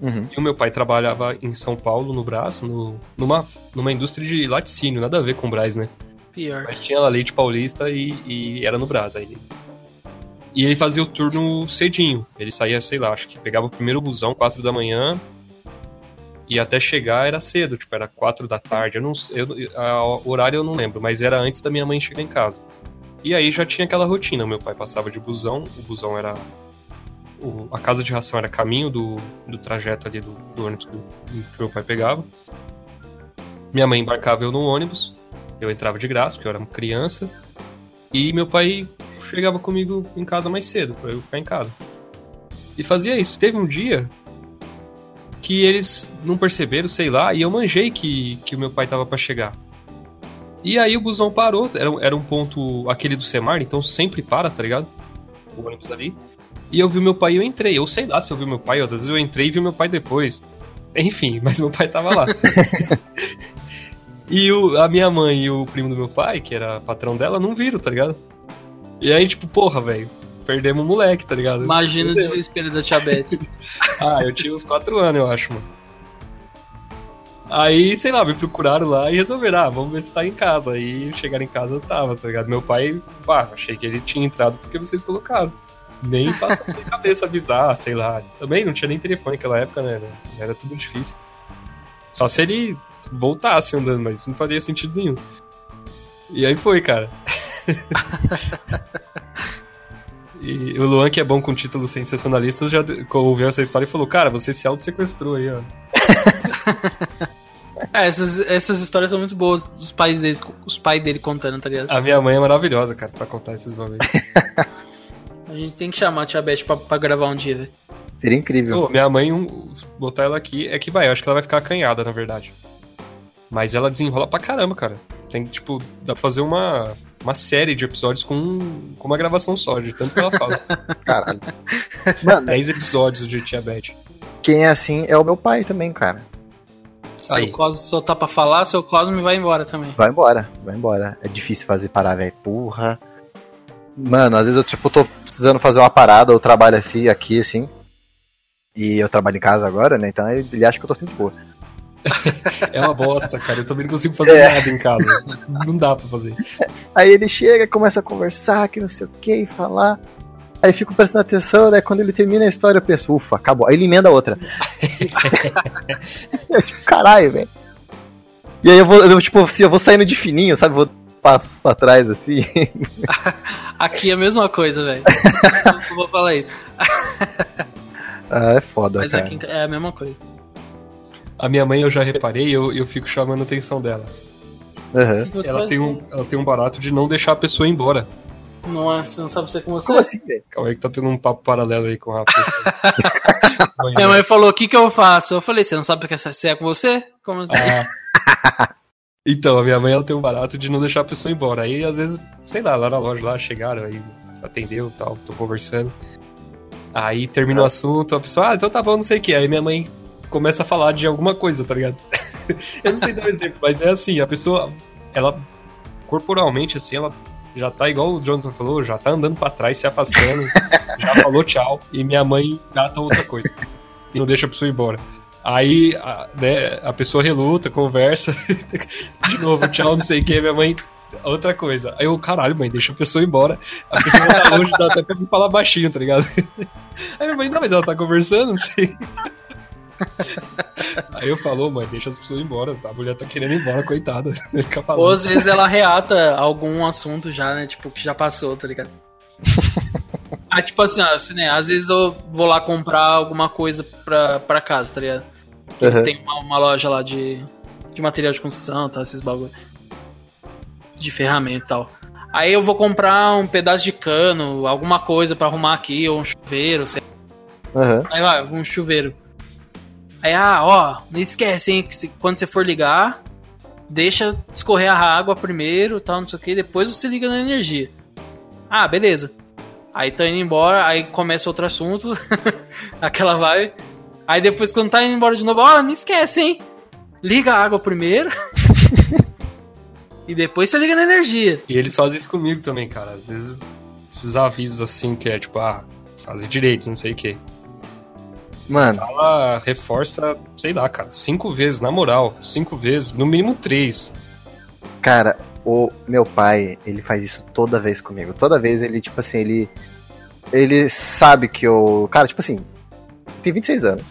Uhum. E o meu pai trabalhava em São Paulo, no Brás, no, numa, numa indústria de laticínio, nada a ver com o Brás, né? Pior. Mas tinha lá leite paulista e, e era no Brás. Aí. E ele fazia o turno cedinho. Ele saía, sei lá, acho que pegava o primeiro busão, 4 da manhã. E até chegar era cedo, tipo, era 4 da tarde. Eu não eu, a- o horário eu não lembro, mas era antes da minha mãe chegar em casa. E aí já tinha aquela rotina. Meu pai passava de busão, o busão era. o- a casa de ração era caminho do, do trajeto ali do, do ônibus que, que meu pai pegava. Minha mãe embarcava eu no ônibus. Eu entrava de graça, porque eu era uma criança. E meu pai chegava comigo em casa mais cedo, pra eu ficar em casa. E fazia isso. Teve um dia que eles não perceberam, sei lá, e eu manjei que, que o meu pai tava pra chegar. E aí o busão parou, era, era um ponto, aquele do Semar, então sempre para, tá ligado? O ônibus ali. E eu vi meu pai e eu entrei. Eu sei lá se eu vi meu pai, às vezes eu entrei e vi meu pai depois. Enfim, *laughs* mas meu pai tava lá. *laughs* e o, a minha mãe e o primo do meu pai, que era patrão dela, não viram, tá ligado? E aí, tipo, porra, velho, perdemos o moleque, tá ligado? Imagina o Fudeu. desespero da Tia Beth. *laughs* Ah, eu tinha uns 4 anos, eu acho, mano. Aí, sei lá, me procuraram lá e resolveram, ah, vamos ver se tá em casa. Aí chegaram em casa, eu tava, tá ligado? Meu pai, pá, achei que ele tinha entrado porque vocês colocaram. Nem *laughs* passou minha cabeça avisar, sei lá. Também não tinha nem telefone naquela época, né? Era tudo difícil. Só se ele voltasse andando, mas não fazia sentido nenhum. E aí foi, cara. *laughs* E o Luan, que é bom com títulos sensacionalistas, já de- ouviu essa história e falou: Cara, você se auto-sequestrou aí, ó. *laughs* É, essas, essas histórias são muito boas, os pais deles, os pais dele contando, tá ligado? A minha mãe é maravilhosa, cara, pra contar esses bagulhos. *laughs* A gente tem que chamar a Tia Beth pra, pra gravar um dia, velho. Seria incrível. Pô, minha mãe, um, botar ela aqui, é que vai, eu acho que ela vai ficar acanhada, na verdade. Mas ela desenrola pra caramba, cara. Tem, tipo, dá pra fazer uma, uma série de episódios com, com uma gravação só, de tanto que ela fala. *laughs* Caralho. Mano, 10 episódios de Tia Beth. quem é assim é o meu pai também, cara. Se Aí. o Cosmo só tá pra falar, seu Cosmo vai embora também. Vai embora, vai embora. É difícil fazer parar, velho. Porra. Mano, às vezes eu, tipo, tô precisando fazer uma parada, eu trabalho assim, aqui, assim. E eu trabalho em casa agora, né? Então ele ele acha que eu tô sempre boa. *laughs* É uma bosta, cara. Eu também não consigo fazer É. nada em casa. Não dá pra fazer. Aí ele chega, começa a conversar, que não sei o que, falar. Aí eu fico prestando atenção, daí quando ele termina a história eu penso, ufa, acabou. Aí ele emenda a outra. eu, *laughs* tipo, *laughs* caralho, velho. E aí eu vou, eu, tipo, assim, eu vou saindo de fininho, sabe? Vou passos pra trás, assim. Aqui é a mesma coisa, velho. Eu vou falar isso. ah, é foda, Mas cara. aqui é a mesma coisa. A minha mãe eu já reparei e eu, eu fico chamando a atenção dela. Você Ela tem, um, ela tem um barato de não deixar a pessoa ir embora. Nossa, você não sabe ser com você? Como assim, velho? Calma aí que tá tendo um papo paralelo aí com o Rafa. *laughs* Minha mãe falou, o que que eu faço? Eu falei, você não sabe que se é com você? Como assim? Ah. *laughs* Então, a minha mãe ela tem um barato de não deixar a pessoa ir embora. Aí, às vezes, sei lá, lá na loja lá chegaram, aí atendeu e tal, tô conversando. Aí termina o assunto, a pessoa, ah, então tá bom, não sei o que. Aí minha mãe começa a falar de alguma coisa, tá ligado? *laughs* Eu não sei dar um exemplo, mas é assim, a pessoa, ela corporalmente, assim, ela já tá igual o Jonathan falou, já tá andando pra trás, se afastando, *laughs* já falou tchau, e minha mãe gata outra coisa. E não deixa a pessoa ir embora. Aí, a, né, a pessoa reluta, conversa, *laughs* de novo, tchau, não sei o que, minha mãe, outra coisa. Aí eu, caralho, mãe, deixa a pessoa ir embora. A pessoa tá longe, dá até pra me falar baixinho, tá ligado? Aí minha mãe, não, mas ela tá conversando, não sei. *laughs* Aí eu falo, mãe, deixa as pessoas ir embora. A mulher tá querendo ir embora, coitada. *laughs* Fica Ou falando. às vezes ela reata algum assunto já, né? Tipo, que já passou, tá ligado? *laughs* Aí, tipo assim, ó, assim, né? Às vezes eu vou lá comprar alguma coisa pra, pra casa, tá ligado? Eles Uhum. têm uma, uma loja lá de, de material de construção, tal, esses bagulho. De ferramenta e tal. Aí eu vou comprar um pedaço de cano, alguma coisa pra arrumar aqui, ou um chuveiro, sei Aham. Aí vai, um chuveiro. Aí, ah, ó, não esquece, hein, que se- quando você for ligar, deixa escorrer a água primeiro, tal, não sei o que, depois você liga na energia. Ah, beleza. Aí tá indo embora, aí começa outro assunto, *laughs* aquela vai. Aí depois quando tá indo embora de novo, ó, não esquece, hein, liga a água primeiro. *laughs* e depois você liga na energia. E eles fazem isso comigo também, cara. Às vezes, esses avisos assim, que é tipo, ah, fazer direito, não sei o quê. Mano, Ela reforça, sei lá, cara, cinco vezes, na moral. Cinco vezes, no mínimo três. cara, o meu pai, ele faz isso toda vez comigo. Toda vez ele, tipo assim, ele. Ele sabe que eu. Cara, tipo assim, tem 26 anos.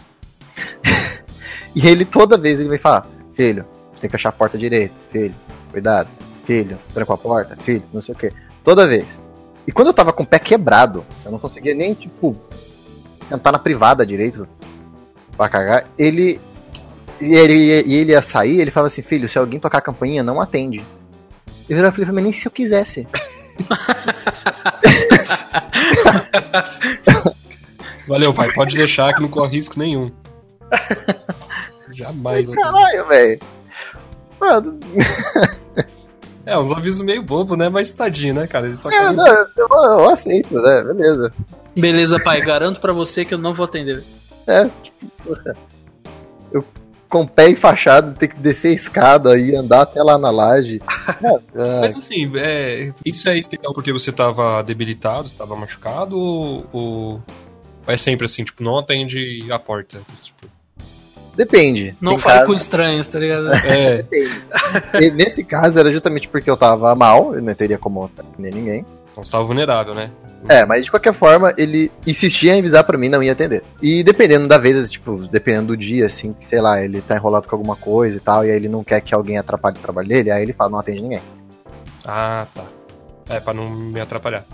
*laughs* e ele toda vez ele vai falar: Filho, você tem que achar a porta direito. Filho, cuidado. Filho, tranca a porta. Filho, não sei o que. Toda vez. E quando eu tava com o pé quebrado, eu não conseguia nem, tipo, sentar na privada direito pra cagar, ele. E ele, e ele ia sair, ele falava assim: Filho, se alguém tocar a campainha, não atende. Eu virava e falei: Mas nem se eu quisesse. *laughs* Valeu, pai, pode deixar que não corre risco nenhum. Jamais. Caralho, velho. Mano, *laughs* É, uns avisos meio bobo, né? Mas tadinho, né, cara? Eles só é, querem... não, eu, eu aceito, né? Beleza. Beleza, pai, garanto pra você que eu não vou atender. É, tipo, porra. Eu com o pé enfaixado, ter que descer a escada e andar até lá na laje. *laughs* Ah, Mas assim, é, isso é especial porque você tava debilitado, você tava machucado ou, ou é sempre assim, tipo, não atende a porta? Tipo, depende. Não fale caso- com estranhos, tá ligado? *laughs* é, Depende. E nesse caso era justamente porque eu tava mal, eu não teria como atender ninguém. então você tava vulnerável, né? É, mas de qualquer forma, ele insistia em avisar pra mim, não ia atender. E dependendo da vez, tipo, dependendo do dia, assim, que, sei lá, ele tá enrolado com alguma coisa e tal, e aí ele não quer que alguém atrapalhe o trabalho dele, aí ele fala, não atende ninguém. Ah, tá. É, pra não me atrapalhar.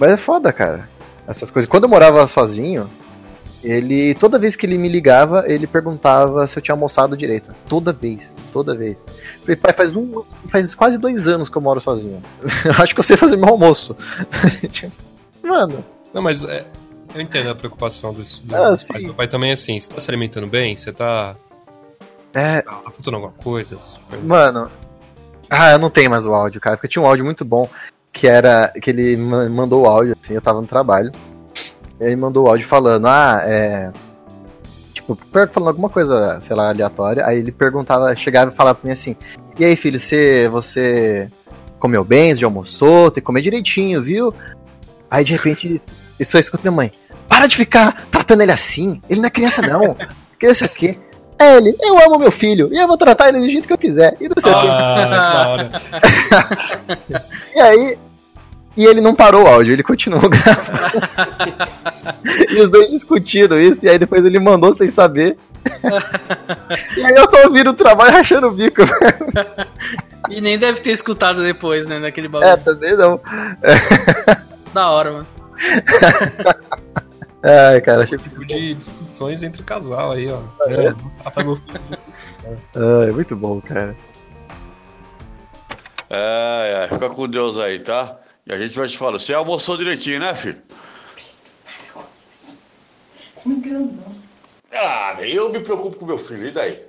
Mas é foda, cara. Essas coisas. Quando eu morava sozinho, ele. Toda vez que ele me ligava, ele perguntava se eu tinha almoçado direito. Toda vez. Toda vez. Falei, pai, faz um. Faz quase dois anos que eu moro sozinho. *laughs* Acho que eu sei fazer meu almoço. *laughs* Mano, Não, mas é, eu entendo a preocupação desse, dos Ah, dos sim. pais. Meu pai também é assim, você tá se alimentando bem? Você tá. é. Tá faltando alguma coisa? Mano. Ah, eu não tenho mais o áudio, cara. Porque tinha um áudio muito bom. Que era. Que ele ma- mandou o áudio, assim, eu tava no trabalho. Ele mandou o áudio falando, ah, é. Tipo, falando alguma coisa, sei lá, aleatória. Aí ele perguntava, chegava e falava pra mim assim: E aí, filho, você. Você comeu bem, já almoçou, tem que comer direitinho, viu? Aí de repente ele, ele só escuta minha mãe: Para de ficar tratando ele assim, ele não é criança, não. Criança o quê? É ele, eu amo meu filho, e eu vou tratar ele do jeito que eu quiser. E não sei o quê. Ah, da hora. *laughs* E aí. E ele não parou o áudio, ele continuou *laughs* gravando. e os dois discutiram isso, e aí depois ele mandou sem saber. e aí eu tô ouvindo o trabalho rachando o bico. E nem deve ter escutado depois, né, naquele bagulho. É, também não. Da hora, mano. *laughs* Ai, cara, achei tipo de discussões entre casal aí, ó. É. É. Ai, muito bom, cara. É, é, fica com Deus aí, tá? E a gente vai te falar. Você almoçou direitinho, né, filho? Ah, eu me preocupo com meu filho, e daí? *laughs*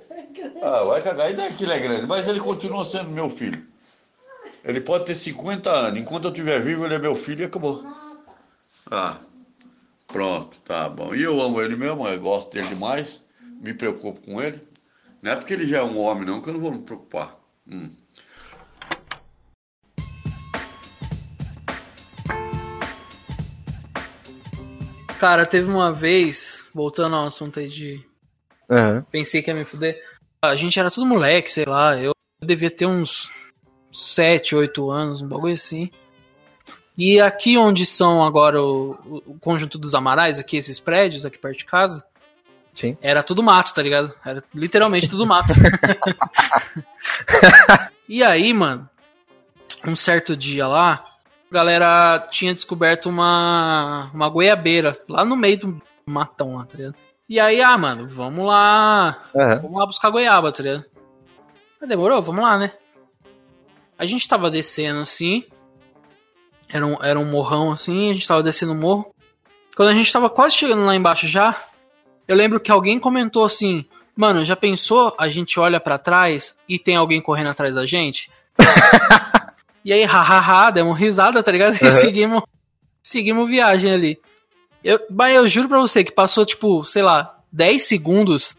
Ah, vai cagar, e daí que ele é grande? Mas ele continua sendo meu filho. Ele pode ter 50 anos, enquanto eu estiver vivo, ele é meu filho e acabou. Ah, pronto, tá bom. E eu amo ele mesmo, eu gosto dele demais, me preocupo com ele. Não é porque ele já é um homem, não, que eu não vou me preocupar. Hum. Cara, teve uma vez, voltando ao assunto aí de Aham. pensei que ia me fuder. A gente era tudo moleque, sei lá. Eu devia ter uns 7, 8 anos, um bagulho assim. E aqui onde são agora o, o conjunto dos Amarais, aqui esses prédios, aqui perto de casa, Sim. Era tudo mato, tá ligado? Era literalmente tudo mato. *laughs* e aí, mano, um certo dia lá, a galera tinha descoberto uma, uma goiabeira lá no meio do matão lá, tá ligado? E aí, ah, mano, vamos lá. Aham. Vamos lá buscar goiaba, tá ligado? Ah, demorou, vamos lá, né? A gente tava descendo assim. Era um, era um morrão assim, a gente tava descendo o morro. Quando a gente tava quase chegando lá embaixo já, eu lembro que alguém comentou assim: Mano, já pensou? A gente olha pra trás e tem alguém correndo atrás da gente? *laughs* e aí, hahaha, demos risada, tá ligado? *laughs* E Uhum. seguimos, seguimos viagem ali. Eu, mas eu juro pra você que passou, tipo, sei lá, 10 segundos.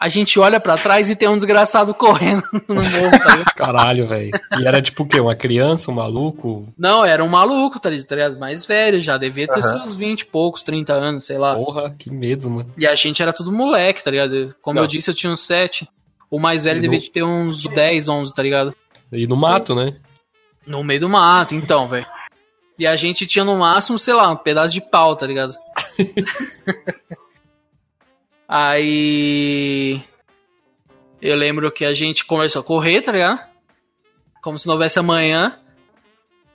A gente olha pra trás e tem um desgraçado correndo *laughs* no morro, tá ligado? Caralho, velho. E era tipo o quê? Uma criança, um maluco? Não, era um maluco, tá ligado? Mais velho já, devia ter Aham. seus 20 e poucos, 30 anos, sei lá. Porra, que medo, mano. E a gente era tudo moleque, tá ligado? Como Não. eu disse, eu tinha uns 7. O mais velho E devia no- ter uns 10, 11, tá ligado? E no mato, né? No meio do mato, então, velho. E a gente tinha no máximo, sei lá, um pedaço de pau, tá ligado? *laughs* Aí. Eu lembro que a gente começou a correr, tá ligado? Como se não houvesse amanhã.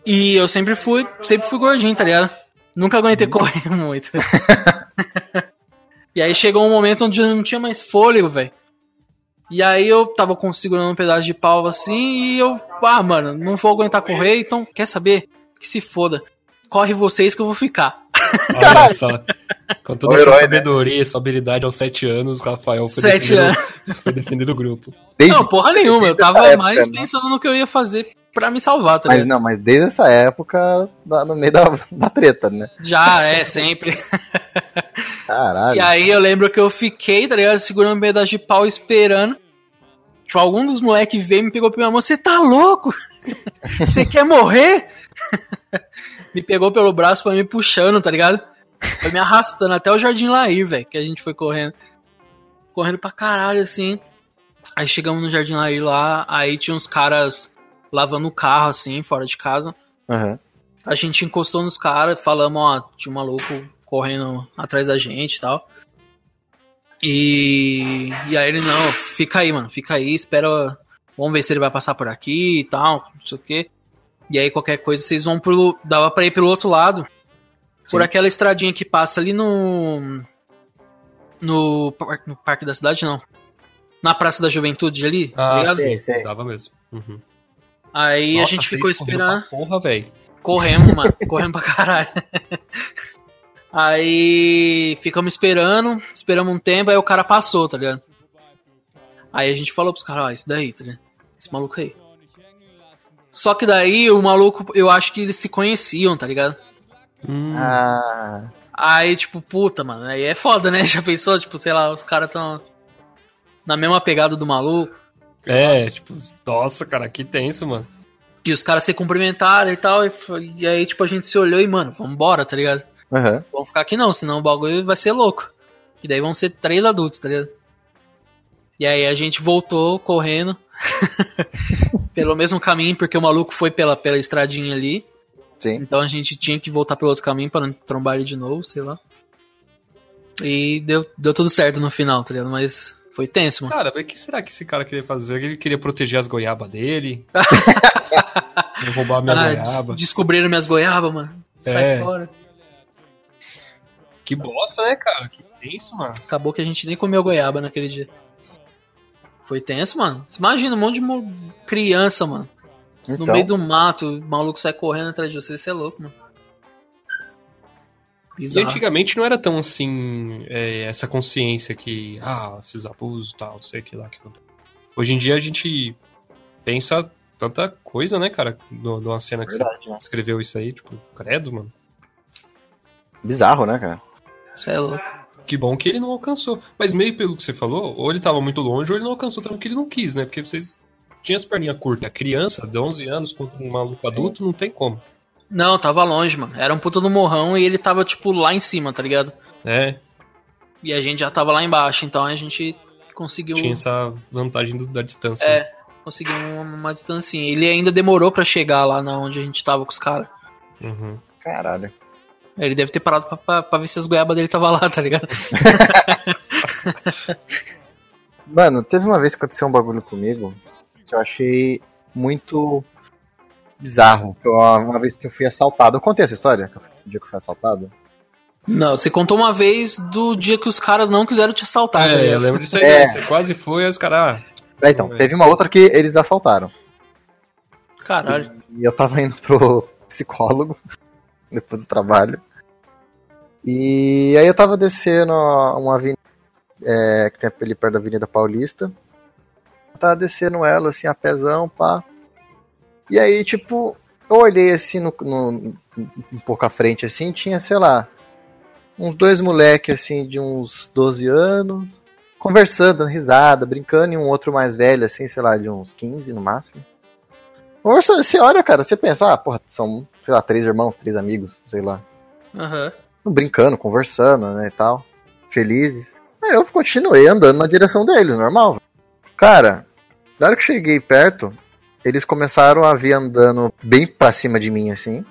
E eu sempre fui, sempre fui gordinho, tá ligado? Nunca aguentei correr *laughs* muito. *laughs* e aí chegou um momento onde eu não tinha mais fôlego, velho. E aí eu tava segurando um pedaço de pau assim e eu, ah, mano, não vou aguentar correr, então quer saber? Que se foda. Corre vocês que eu vou ficar. Olha só. Com toda O a sua herói, né? sabedoria e sua habilidade aos 7 anos, o Rafael foi Sete defender, anos. o, *laughs* foi defender o grupo. Desde, Não, porra nenhuma. Eu tava época, mais né? pensando no que eu ia fazer pra me salvar, tá mas ligado? não, mas desde essa época, no meio da, da treta, né? Já, é, sempre. *laughs* Caralho. E aí eu lembro que eu fiquei, tá ligado? Segurando um pedaço de pau esperando. Tipo, algum dos moleques veio e me pegou pela mão. Você tá louco? *laughs* Você quer morrer? Me pegou pelo braço, foi me puxando, tá ligado? Foi me arrastando até o Jardim Lair, velho, que a gente foi correndo. Correndo pra caralho, assim. Aí chegamos no Jardim Lair lá, aí tinha uns caras lavando o carro, assim, fora de casa. Aham. A gente encostou nos caras, falamos, ó, tinha um maluco correndo atrás da gente e tal. E, e aí ele, não, fica aí, mano, fica aí, espera, vamos ver se ele vai passar por aqui e tal, não sei o quê. E aí qualquer coisa vocês vão pelo, dava pra ir pelo outro lado, por Sim. aquela estradinha que passa ali no, no, par- no Parque da Cidade, não. Na Praça da Juventude ali, tá Ah, sim. Sim. Dava mesmo. Uhum. Aí a Nossa, gente vocês ficou esperando. Porra, velho. Corremos, mano. *laughs* Corremos pra caralho. Aí ficamos esperando, esperamos um tempo, aí o cara passou, tá ligado? Aí a gente falou pros caras, ó, esse daí, tá ligado? Esse maluco aí. Só que daí o maluco, eu acho que eles se conheciam, tá ligado? Hum, Ah, Aí, tipo, puta, mano, aí é foda, né? *laughs* Já pensou, tipo, sei lá, os caras tão na mesma pegada do maluco. É, tipo, nossa, cara, que tenso, mano. E os caras se cumprimentaram e tal. E, e aí, tipo, a gente se olhou e, mano, vambora, tá ligado? aham. Vamos ficar aqui não, senão o bagulho vai ser louco. E daí vão ser três adultos, tá ligado? E aí a gente voltou correndo *laughs* pelo mesmo caminho, porque o maluco foi pela, pela estradinha ali. Sim. Então a gente tinha que voltar pelo outro caminho pra não trombar ele de novo, sei lá. E deu, deu tudo certo no final, tá ligado? Mas foi tenso, mano. Cara, mas o que será que esse cara queria fazer? Ele queria proteger as goiabas dele? *laughs* roubar minha Ah, goiaba? descobriram minhas goiabas, mano. Sai É. fora. Que bosta, né, cara? Que tenso, mano. Acabou que a gente nem comeu goiaba naquele dia. Foi tenso, mano. Você imagina um monte de criança, mano. No Então, meio do mato, o maluco sai correndo atrás de você, você é louco, mano. E Bizarro. antigamente não era tão assim, é, essa consciência que, ah, esses abusos e tal, sei que lá que acontece. Hoje em dia a gente pensa tanta coisa, né, cara, no- numa cena que verdade, né? você escreveu isso aí, tipo, credo, mano. Bizarro, né, cara? Você é louco. Que bom que ele não alcançou. Mas meio pelo que você falou, ou ele tava muito longe, ou ele não alcançou tanto que ele não quis, né? Porque vocês tinham as perninhas curtas. A criança de 11 anos contra um maluco adulto, não tem como. Não, tava longe, mano. Era um puta no morrão e ele tava, tipo, lá em cima, tá ligado? É, E a gente já tava lá embaixo, então a gente conseguiu. tinha essa vantagem do- da distância. É, conseguiu uma, uma distância. Ele ainda demorou pra chegar lá na onde a gente tava com os caras. Uhum. Caralho. Ele deve ter parado pra, pra, pra ver se as goiabas dele tava lá, tá ligado? *laughs* Mano, teve uma vez que aconteceu um bagulho comigo que eu achei muito bizarro. Eu- Uma vez que eu fui assaltado. Eu contei essa história? O dia que eu fui assaltado? Não, você contou uma vez do dia que os caras não quiseram te assaltar. tá É, eu ligado? lembro disso aí. É. né? Você quase foi, aí os caras. Ah, É, então, É. teve uma outra que eles assaltaram. Caralho. E eu tava indo pro psicólogo depois do trabalho. E aí eu tava descendo uma avenida é, que tem ali perto da Avenida Paulista. Eu tava descendo ela assim, a pezão, pá. E aí, tipo, eu olhei assim no, no- um pouco à frente assim, tinha, sei lá, uns dois moleques assim de uns 12 anos, conversando, risada, brincando, e um outro mais velho, assim, sei lá, de uns 15 no máximo. Conversando, você olha, cara, você pensa, ah, porra, são, sei lá, três irmãos, três amigos, sei lá. Aham. Brincando, conversando, né, e tal. Felizes. Aí eu continuei andando na direção deles, normal. Cara, na hora que eu cheguei perto, eles começaram a vir andando bem pra cima de mim, assim.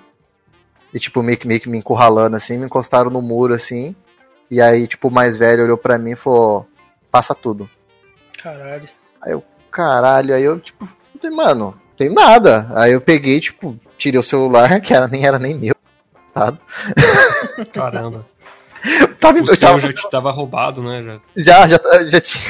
E, tipo, meio que, meio que me encurralando, assim, me encostaram no muro, assim. E aí, tipo, o mais velho olhou pra mim e falou, passa tudo. Caralho. Caralho, aí eu, tipo, falei, mano, tem nada. Aí eu peguei, tipo, tirei o celular, *laughs* que era, nem era nem meu. Sabe? *laughs* Caramba. *laughs* Tava, O eu seu tava, já te tava roubado, né? já, Já. já, já tinha.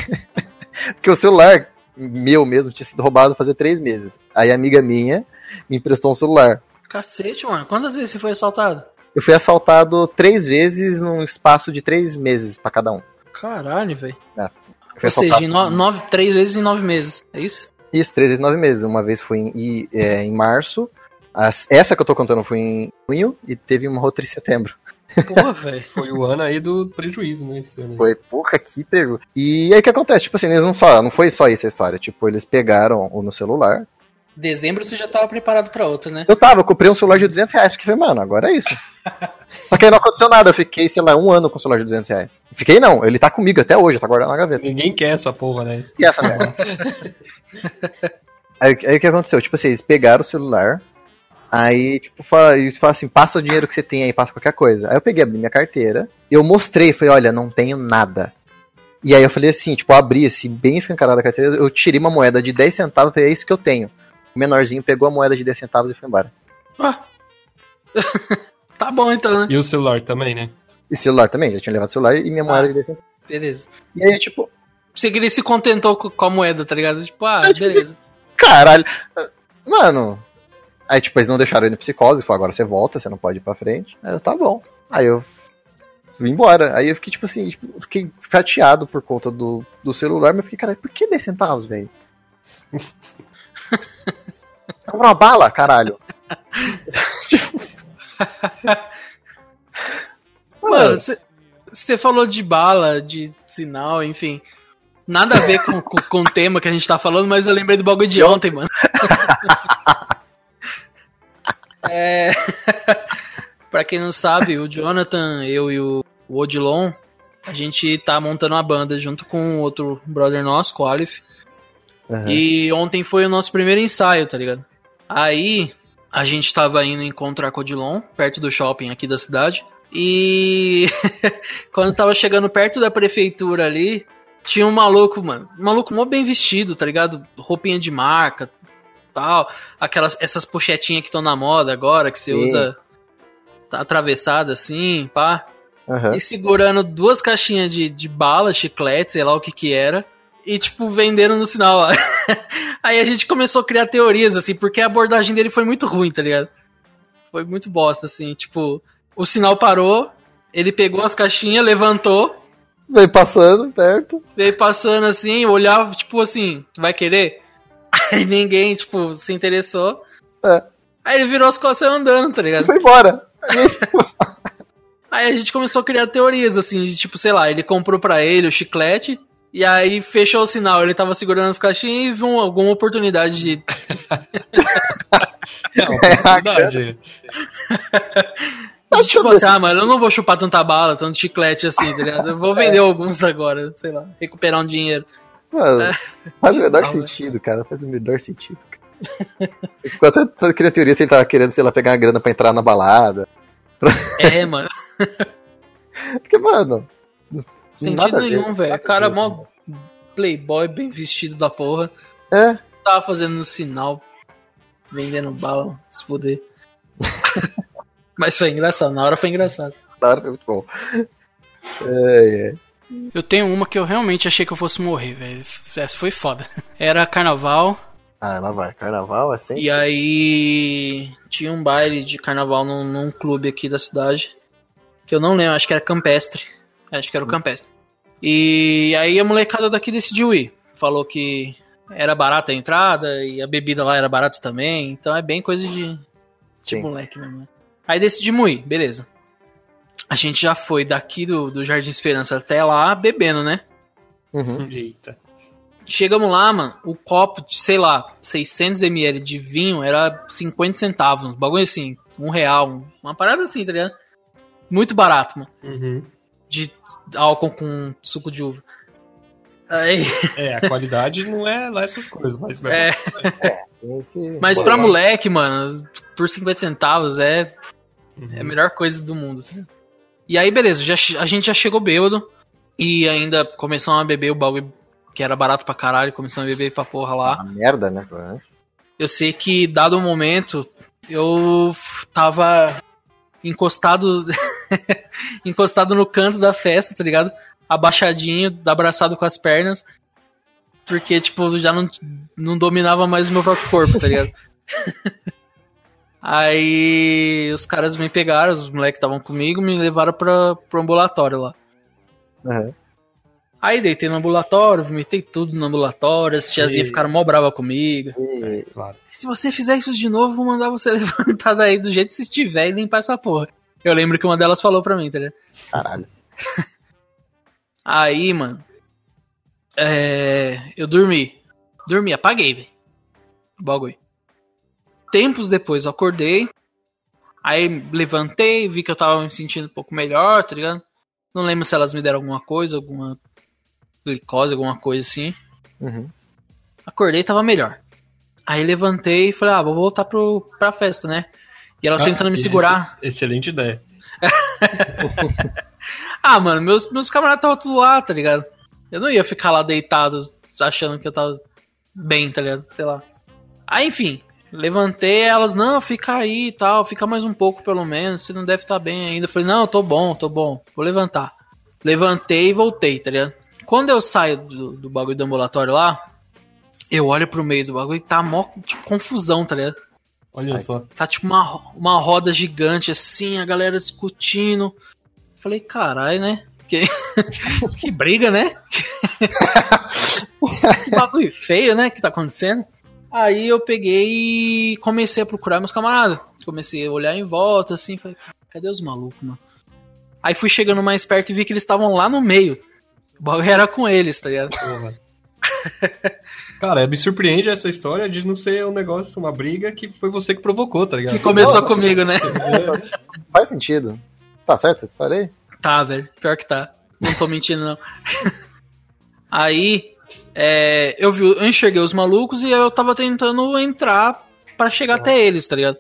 Porque o celular meu mesmo tinha sido roubado fazia três meses. Aí a amiga minha me emprestou um celular. Cacete, mano. Quantas vezes você foi assaltado? Eu fui assaltado três vezes num espaço de três meses pra cada um. Caralho, velho. Fui Ou seja, no- nove, três vezes em nove meses. É isso? Isso, três vezes nove meses. Uma vez foi em, e- é, em março. As- essa que eu tô contando foi em junho e teve uma outra em setembro. Porra, *laughs* velho. Foi o ano aí do prejuízo, né? Esse ano aí. Foi, porra, que preju. E aí o que acontece? Tipo assim, eles não só, não foi só isso a história. Tipo, eles pegaram o no celular. Dezembro você já tava preparado pra outra, né? Eu tava, eu comprei um celular de 200 reais, porque falei, mano, agora é isso. Só que aí não aconteceu nada, eu fiquei, sei lá, um ano com o celular de 200 reais. Fiquei não, ele tá comigo até hoje, tá guardado na gaveta. Ninguém quer essa porra, né? E essa *laughs* merda? aí, aí o que aconteceu? Tipo assim, eles pegaram o celular, aí, tipo, fala, eles falam assim, passa o dinheiro que você tem aí, passa qualquer coisa. Aí eu peguei, abri minha carteira, eu mostrei, falei, olha, não tenho nada. E aí eu falei assim, tipo, eu abri assim, bem escancarada a carteira, eu tirei uma moeda de 10 centavos, falei, é isso que eu tenho. O menorzinho pegou a moeda de 10 centavos e foi embora. Ah. Tá bom então, né? E o celular também, né? E celular também, já tinha levado o celular e minha moeda Ah. de 10 centavos. Beleza. E aí, tipo, Você que ele se contentou com a moeda, tá ligado? Tipo, ah, É, tipo, beleza. caralho. Mano. Aí, tipo, eles não deixaram ele no psicose, falaram, agora você volta, você não pode ir pra frente. Aí eu, tá bom. Aí eu fui embora. Aí eu fiquei, tipo assim, tipo, fiquei chateado por conta do, do celular, mas eu fiquei, caralho, por que 10 centavos, velho? *laughs* Comprar uma bala, caralho. *laughs* *laughs* Mano, você falou de bala, de sinal, enfim. Nada a ver com, com, com o tema que a gente tá falando, mas eu lembrei do bagulho de ontem, mano. *laughs* é... *laughs* pra quem não sabe, o Jonathan, eu e o, Odilon, a gente tá montando uma banda junto com outro brother nosso, com o Aleph. aham. E ontem foi o nosso primeiro ensaio, tá ligado? Aí a gente tava indo encontrar com o perto do shopping aqui da cidade. E *laughs* quando tava chegando perto da prefeitura ali, tinha um maluco, mano. Um maluco mó bem vestido, tá ligado? Roupinha de marca, tal. Aquelas, essas pochetinhas que estão na moda agora, que você Sim. usa tá atravessada assim, pá. aham. E segurando duas caixinhas de, de bala, chiclete, sei lá o que que era. E, tipo, vendendo no sinal. *laughs* Aí a gente começou a criar teorias, assim, porque a abordagem dele foi muito ruim, tá ligado? Foi muito bosta, assim. Tipo, o sinal parou, ele pegou as caixinhas, levantou, Veio passando perto. veio passando assim, olhava, tipo assim, vai querer? *laughs* Aí ninguém, tipo, se interessou. É. Aí ele virou as costas e andando, tá ligado? foi embora. *laughs* Aí a gente começou a criar teorias, assim, de tipo, sei lá, ele comprou pra ele o chiclete, e aí fechou o sinal, ele tava segurando as caixinhas e viu um, alguma oportunidade de. *laughs* É uma possibilidade. de *laughs* tipo assim, ah, mano, eu não vou chupar tanta bala, tanto chiclete assim, tá ligado? Eu vou vender *laughs* alguns agora, sei lá, recuperar um dinheiro. Mano, faz o menor sentido, cara. Faz o menor sentido. cara. Eu fico até criando teoria se ele tava querendo, sei lá, pegar uma grana pra entrar na balada. É, mano. Porque, mano, Sentido nenhum, velho. a Cara, ver. mó playboy, bem vestido da porra. É, Tava fazendo um sinal, vendendo bala, se puder. *laughs* Mas foi engraçado, na hora foi engraçado. claro, é muito bom. É, é. Eu tenho uma que eu realmente achei que eu fosse morrer, velho. Essa foi foda. *laughs* Era carnaval, Ah, lá vai. Carnaval é sempre. e aí tinha um baile de carnaval num, num clube aqui da cidade. Que eu não lembro, acho que era campestre. Acho que era o campestre. E aí a molecada daqui decidiu ir. Falou que era barata a entrada e a bebida lá era barata também. Então é bem coisa de, de moleque mesmo. né? Aí decidimos ir, beleza. A gente já foi daqui do, do Jardim Esperança até lá bebendo, né? Uhum. Eita. Chegamos lá, mano, o copo de, sei lá, 600ml de vinho era 50 centavos, um bagulho assim, um real, um- uma parada assim, tá ligado? Muito barato, mano, Uhum. De álcool com suco de uva. Aí, É, a qualidade não é lá essas coisas, mas é, Esse- mas Pô, pra moleque, mano, por 50 centavos é, Uhum. é a melhor coisa do mundo, assim. E aí, beleza, já, a gente já chegou bêbado e ainda começamos a beber o bagulho que era barato pra caralho, começamos a beber pra porra lá. Uma merda, né? cara? Eu sei que, dado um momento, eu tava encostado *laughs* encostado no canto da festa, tá ligado? Abaixadinho, abraçado com as pernas. Porque, tipo, já não, não dominava mais o meu próprio corpo, tá ligado? *laughs* Aí os caras me pegaram, os moleques estavam comigo, me levaram pra, pro ambulatório lá. Uhum. Aí deitei no ambulatório, vomitei tudo no ambulatório, as tiazinhas E- ficaram mó brava comigo. E- Claro. Se você fizer isso de novo, vou mandar você *laughs* levantar daí do jeito que você estiver e limpar essa porra. Eu lembro que uma delas falou pra mim, tá ligado? Caralho. *laughs* Aí, mano. É. Eu dormi. Dormi, apaguei, velho. O bagulho. Tempos depois eu acordei. Aí levantei, vi que eu tava me sentindo um pouco melhor, tá ligado? Não lembro se elas me deram alguma coisa, alguma glicose, alguma coisa assim. Uhum. Acordei e tava melhor. Aí levantei e falei, ah, vou voltar pro, pra festa, né? E elas Ah, tentando me segurar. Excelente ideia. *laughs* Ah, mano, meus, meus camaradas estavam tudo lá, tá ligado? Eu não ia ficar lá deitado achando que eu tava bem, tá ligado? Sei lá. Aí, enfim, levantei, elas, não, fica aí e tal, fica mais um pouco pelo menos, você não deve estar bem ainda. Eu falei, não, tô bom, tô bom, vou levantar. Levantei e voltei, tá ligado? Quando eu saio do, do bagulho do ambulatório lá, eu olho pro meio do bagulho e tá mó, tipo, confusão, tá ligado? Olha só. Tá tipo uma, uma roda gigante assim, a galera discutindo. Falei, caralho, né? Que, *laughs* que briga, né? que bagulho feio, né? Que tá acontecendo. Aí eu peguei e comecei a procurar meus camaradas. Comecei a olhar em volta, assim, falei, cadê os malucos, mano? Aí fui chegando mais perto e vi que eles estavam lá no meio. O bagulho era com eles, tá ligado? *laughs* Cara, me surpreende essa história de não ser um negócio, uma briga que foi você que provocou, tá ligado? Que começou comigo, né? Faz sentido. Tá certo essa história aí? Tá, velho. Pior que tá. Não tô mentindo, não. *laughs* aí, é, eu, vi, eu enxerguei os malucos e eu tava tentando entrar pra chegar até eles, tá ligado?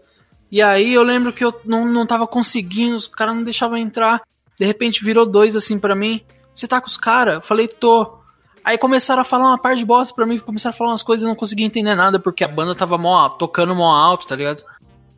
E aí eu lembro que eu não, não tava conseguindo, os caras não deixavam entrar. De repente virou dois assim pra mim. Você tá com os caras? Eu falei, tô. Aí começaram a falar uma par de bosta pra mim, começaram a falar umas coisas e não conseguia entender nada, porque a banda tava mó, tocando mó alto, tá ligado?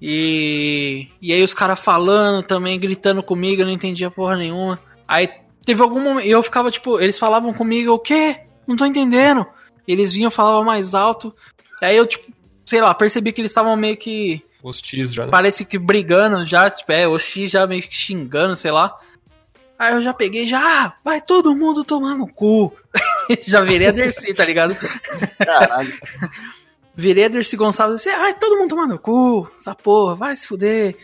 E, e aí os caras falando também, gritando comigo, eu não entendia porra nenhuma. Aí teve algum momento, e eu ficava tipo, eles falavam comigo, o quê? Não tô entendendo. Eles vinham, falavam mais alto. Aí eu, tipo, sei lá, percebi que eles estavam meio que, Hostis já, né? parece que brigando já, tipo, é, X já meio que xingando, sei lá. Aí eu já peguei, já, ah, vai todo mundo tomar no cu. *laughs* já virei a Dercy, tá ligado? Caralho. *laughs* Virei a Dercy Gonçalves e disse, ai, todo mundo tomar no cu, essa porra, vai se fuder.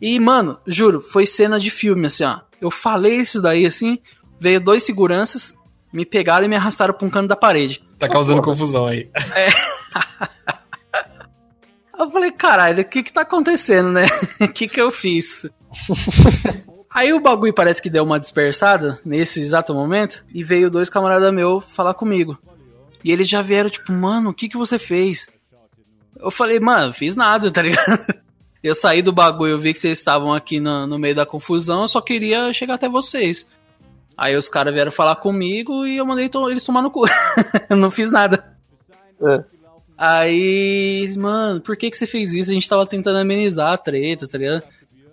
E, mano, juro, foi cena de filme, assim, ó. Eu falei isso daí, assim, veio dois seguranças, me pegaram e me arrastaram pra um canto da parede. Tá causando confusão *laughs* aí. Eu falei, caralho, o que que tá acontecendo, né? O que que eu fiz? Aí o bagulho parece que deu uma dispersada nesse exato momento e veio dois camaradas meus falar comigo. E eles já vieram, tipo, mano, o que que você fez? Eu falei, mano, fiz nada, *laughs* tá ligado? Eu saí do bagulho, eu vi que vocês estavam aqui no, no meio da confusão, eu só queria chegar até vocês. Aí os caras vieram falar comigo e eu mandei to- eles tomar no cu. eu *laughs* não fiz nada. É. Aí, mano, por que que você fez isso? A gente tava tentando amenizar a treta, tá ligado?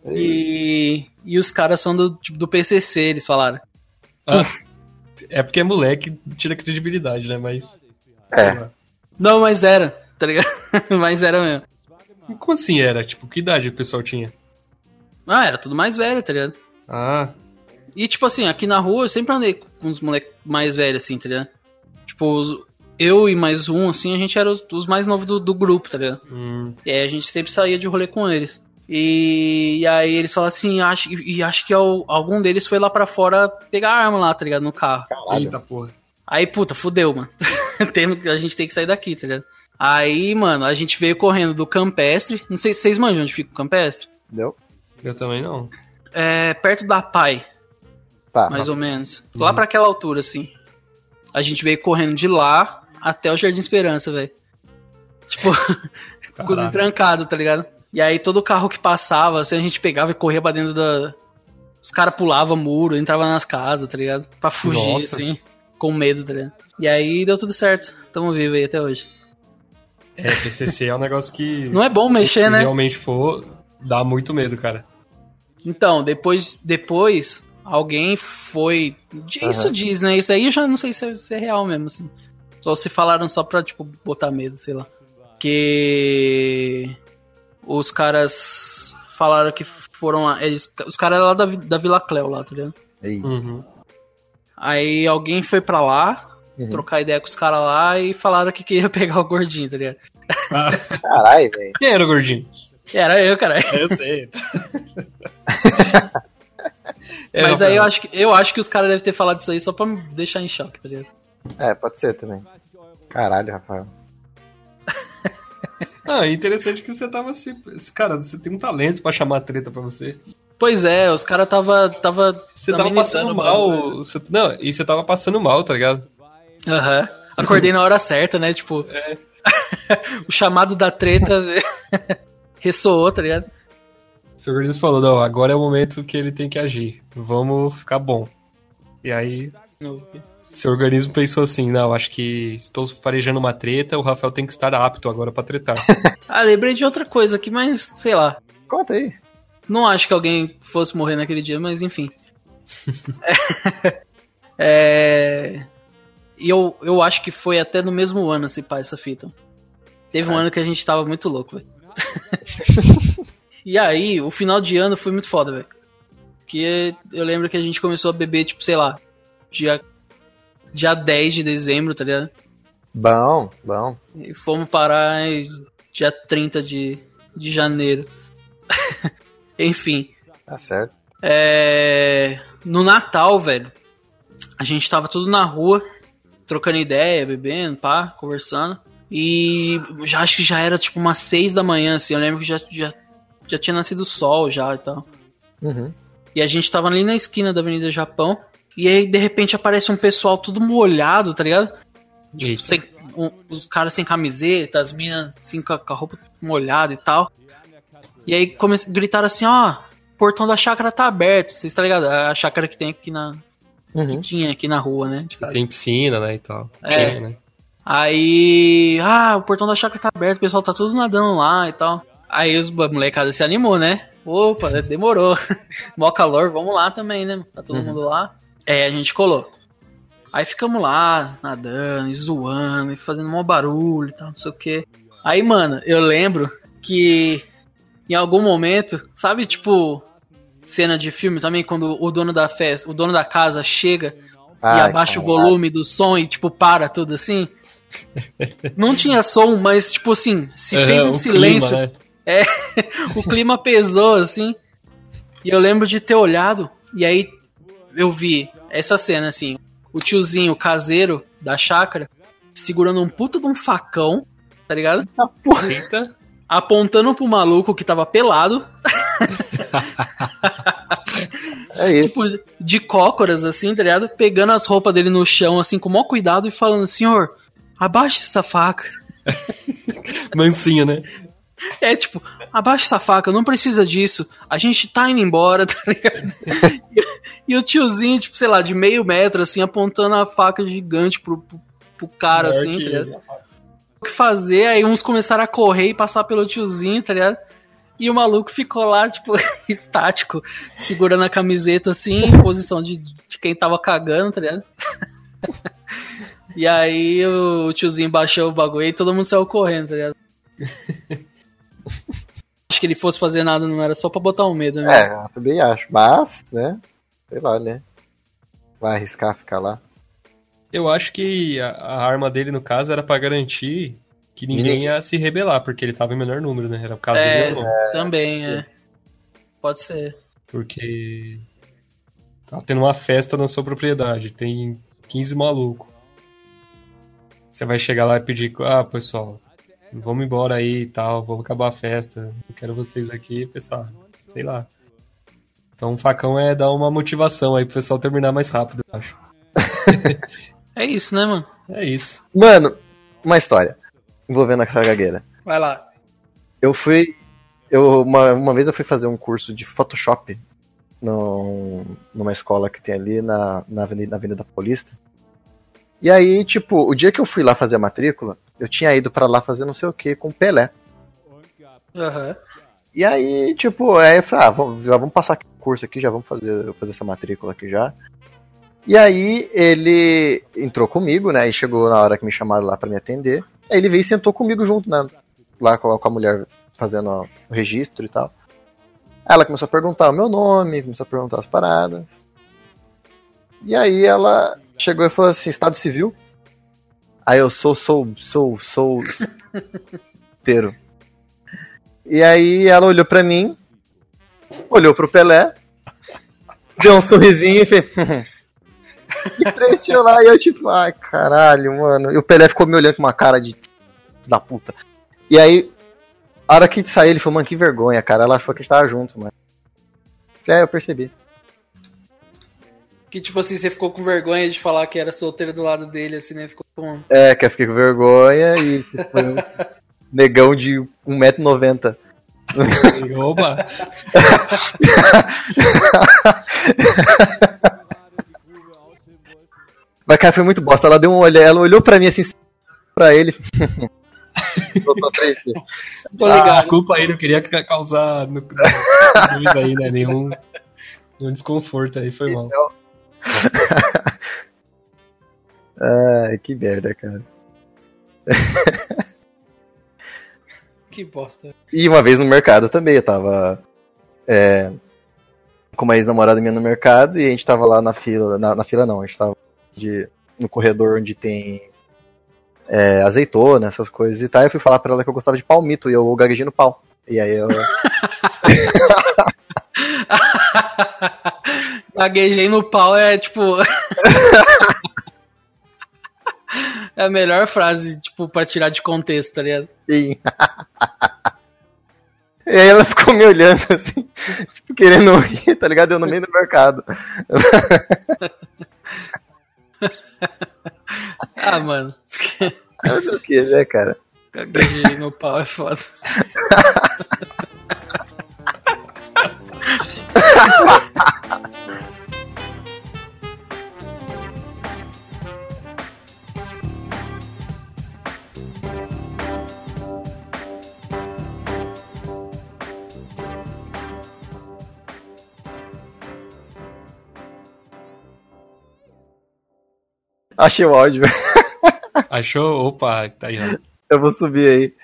E, e os caras são do, tipo, do PCC, eles falaram. É porque é moleque, tira credibilidade, né? Mas. É. Não, mas era, tá ligado? *laughs* mas era mesmo. Como assim era? Tipo, que idade o pessoal tinha? Ah, era tudo mais velho, tá ligado? Ah, E, tipo assim, aqui na rua eu sempre andei com uns moleques mais velhos, assim, tá ligado? Tipo, eu e mais um, assim, a gente era os, os mais novos do, do grupo, tá ligado? hum, E aí a gente sempre saía de rolê com eles. E, e aí eles falam assim, acho, e acho que al- algum deles foi lá pra fora pegar a arma lá, tá ligado? No carro. eita porra. Aí, puta, fudeu, mano. *laughs* A gente tem que sair daqui, tá ligado? Aí, mano, a gente veio correndo do campestre. Não sei se vocês manjam onde fica o campestre. Entendeu? Eu também não. É perto da Pai, Tá. mais ou menos. Lá pra aquela altura, assim. A gente veio correndo de lá até o Jardim Esperança, velho. Tipo, *laughs* Caralho. trancados, tá ligado? E aí todo carro que passava, assim, a gente pegava e corria pra dentro da. Os caras pulavam muro, entravam nas casas, tá ligado? Pra fugir, Nossa. assim, com medo, tá ligado? E aí deu tudo certo. Tamo vivo aí até hoje. É, PCC é um negócio que. *laughs* Não é bom mexer, se né? realmente for, dá muito medo, cara. Então, depois, depois alguém foi. Isso Aham. diz, né? Isso aí eu já não sei se é, se é real mesmo, assim. Só se falaram só pra, tipo, botar medo, sei lá. Que os caras falaram que foram lá. Eles, os caras eram lá da, da Vila Cleo lá, tá ligado? Uhum. Aí alguém foi pra lá, Uhum. trocar ideia com os caras lá e falaram que queria *laughs* pegar o gordinho, tá ligado? Caralho, velho. Quem era o gordinho? Era eu, cara. Eu sei. É, *laughs* Mas aí eu acho, que, eu acho que os caras devem ter falado isso aí só pra me deixar em choque, tá ligado? É, pode ser também. Caralho, Rafael. Ah, é interessante que você tava se. Cara, você tem um talento pra chamar treta pra você. Pois é, os caras tava, tava Você tava passando o mal. você- não, e você tava passando mal, tá ligado? Aham. Acordei na hora certa, né? Tipo, *laughs* o chamado da treta *laughs* ressoou, tá ligado? Seu organismo falou, não, agora é o momento que ele tem que agir. Vamos ficar bom. E aí, seu organismo pensou assim, não, acho que estou farejando uma treta, o Rafael tem que estar apto agora pra tretar. *laughs* Ah, lembrei de outra coisa aqui, mas sei lá. Conta aí. Não acho que alguém fosse morrer naquele dia, mas enfim. *laughs* é. E eu, eu acho que foi até no mesmo ano esse pá, essa fita. Teve um ano que a gente tava muito louco, velho. *laughs* e aí, o final de ano foi muito foda, velho. Porque eu lembro que a gente começou a beber, tipo, sei lá, dia, dia 10 de dezembro, tá ligado? Bom, bom. E fomos parar dia 30 de, de janeiro. *laughs* Enfim. Tá certo. É, no Natal, velho, a gente tava tudo na rua, trocando ideia, bebendo, pá, conversando. E já acho que já era tipo umas seis da manhã, assim. Eu lembro que já, já, já tinha nascido o sol já e tal. Uhum. E a gente tava ali na esquina da Avenida Japão. E aí, de repente, aparece um pessoal tudo molhado, tá ligado? Eita. Sem- um- os caras sem camiseta, as minas assim, com a, com a roupa molhada e tal. E aí come, gritaram assim, ó, o portão da chácara tá aberto, vocês tá ligado? A chácara que tem aqui na. Que Uhum. tinha aqui na rua, né? casa. Tem piscina, né, e tal. É. Tinha, né? Aí. Ah, o portão da chácara tá aberto, o pessoal tá tudo nadando lá e tal. Aí os a molecada se animou, né? Opa, demorou. *laughs* Mó calor, vamos lá também, né? Tá todo mundo lá. É, a gente colou. Aí ficamos lá, nadando, e zoando, e fazendo mó barulho e tal, não sei o que. Aí, mano, eu lembro que em algum momento, sabe, tipo, cena de filme também, quando o dono da festa, o dono da casa chega e Ai, abaixa o volume do som e, tipo, para tudo assim. Não tinha som, mas, tipo assim, se fez É, um o silêncio. clima, né? *laughs* O clima pesou, assim. E eu lembro de ter olhado, e aí eu vi essa cena, assim. O tiozinho caseiro da chácara segurando um puta de um facão, tá ligado? Apontando pro maluco que tava pelado, É isso. tipo, de cócoras, assim, tá ligado? Pegando as roupas dele no chão, assim, com o maior cuidado e falando, senhor, abaixe essa faca. Mansinho, né? É tipo, abaixa essa faca, não precisa disso. A gente tá indo embora, *laughs* tá ligado? e, E o tiozinho, tipo, sei lá, de meio metro, assim, apontando a faca gigante pro, pro, pro cara, Maior assim, que tá ligado? O que fazer? Aí uns começaram a correr e passar pelo tiozinho, tá ligado? E o maluco ficou lá, tipo, *laughs* estático, segurando a camiseta, assim, em posição de, de quem tava cagando, tá ligado? *laughs* E aí o tiozinho baixou o bagulho e todo mundo saiu correndo, tá ligado? Acho que ele fosse fazer nada, não era só pra botar um medo, né? É, eu também acho. Mas, né? Sei lá, né? Vai arriscar ficar lá. Eu acho que a, a arma dele, no caso, era pra garantir que ninguém ia se rebelar, porque ele tava em menor número, né? Era o caso É, dele ou não. também, é. Pode ser. Porque tá tendo uma festa na sua propriedade, tem 15 malucos. Você vai chegar lá e pedir, ah, pessoal, vamos embora aí e tal, vamos acabar a festa, eu quero vocês aqui, pessoal, sei lá. Então o facão é dar uma motivação aí pro pessoal terminar mais rápido, eu acho. *laughs* É isso, né, mano? É isso. Mano, uma história envolvendo a gagueira. Vai lá. Eu fui. Eu, uma, uma vez eu fui fazer um curso de Photoshop no, numa escola que tem ali na, na, Avenida, na Avenida Paulista. E aí, tipo, o dia que eu fui lá fazer a matrícula, eu tinha ido pra lá fazer não sei o que com o Pelé. Aham. E aí, tipo, aí eu falei, ah, vamos, já vamos passar o curso aqui, já vamos fazer, fazer essa matrícula aqui já. E aí ele entrou comigo, né? E chegou na hora que me chamaram lá pra me atender. Aí ele veio e sentou comigo junto, né? Lá com a, com a mulher fazendo ó, o registro e tal. Aí ela começou a perguntar o meu nome, começou a perguntar as paradas. E aí ela chegou e falou assim, estado civil? Aí eu sou, sou, sou, sou inteiro. E aí ela olhou pra mim, olhou pro Pelé, deu um sorrisinho e fez. e preencheu lá, e eu tipo, ai caralho, mano. E o Pelé ficou me olhando com uma cara de. da puta. E aí, a hora que saiu, ele falou, mano, que vergonha, cara. Ela achou que a gente tava junto, mano. É, eu percebi. Que tipo assim, você ficou com vergonha de falar que era solteiro do lado dele, assim, né? Ficou com. É, que eu fiquei com vergonha e foi um negão de 1,90m. Oba! Mas, cara, foi muito bosta. Ela deu um olhar, ela olhou pra mim assim, pra ele. Tô Ah, ligado. desculpa aí, não queria ca- causar no, no, no aí, né? Nenhum, nenhum desconforto aí, foi mal. *laughs* Ai, que merda, cara. *laughs* Que bosta. E uma vez no mercado também, eu tava é, com uma ex-namorada minha no mercado e a gente tava lá na fila, na, na fila não, a gente tava de, no corredor onde tem é, azeitona, essas coisas e tal. Eu fui falar pra ela que eu gostava de palmito e eu gaguejei no pau. E aí eu. *laughs* Gaguejei no pau é tipo. *laughs* é a melhor frase, tipo, pra tirar de contexto, tá ligado? Sim. *laughs* E aí ela ficou me olhando assim, tipo, querendo rir, tá ligado? Eu no meio do mercado. *laughs* Ah, mano. Mas o que, né, cara? Gaguejei no pau é foda. Achei o áudio. *laughs* Achou? Opa, tá aí, ó. Eu vou subir aí.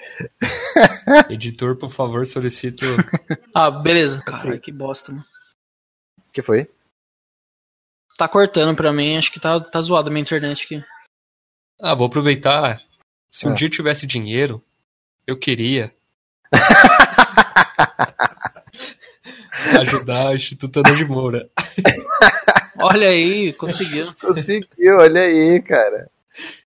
*laughs* Editor, por favor, solicito. Ah, beleza. Cara, que bosta, mano. O que foi? Tá cortando pra mim, acho que tá, tá zoado a minha internet aqui. Ah, vou aproveitar. Se um Ah. dia eu tivesse dinheiro, eu queria *laughs* *laughs* ajudar o Instituto Ana de Moura. Olha aí, conseguiu. Conseguiu, olha aí, cara.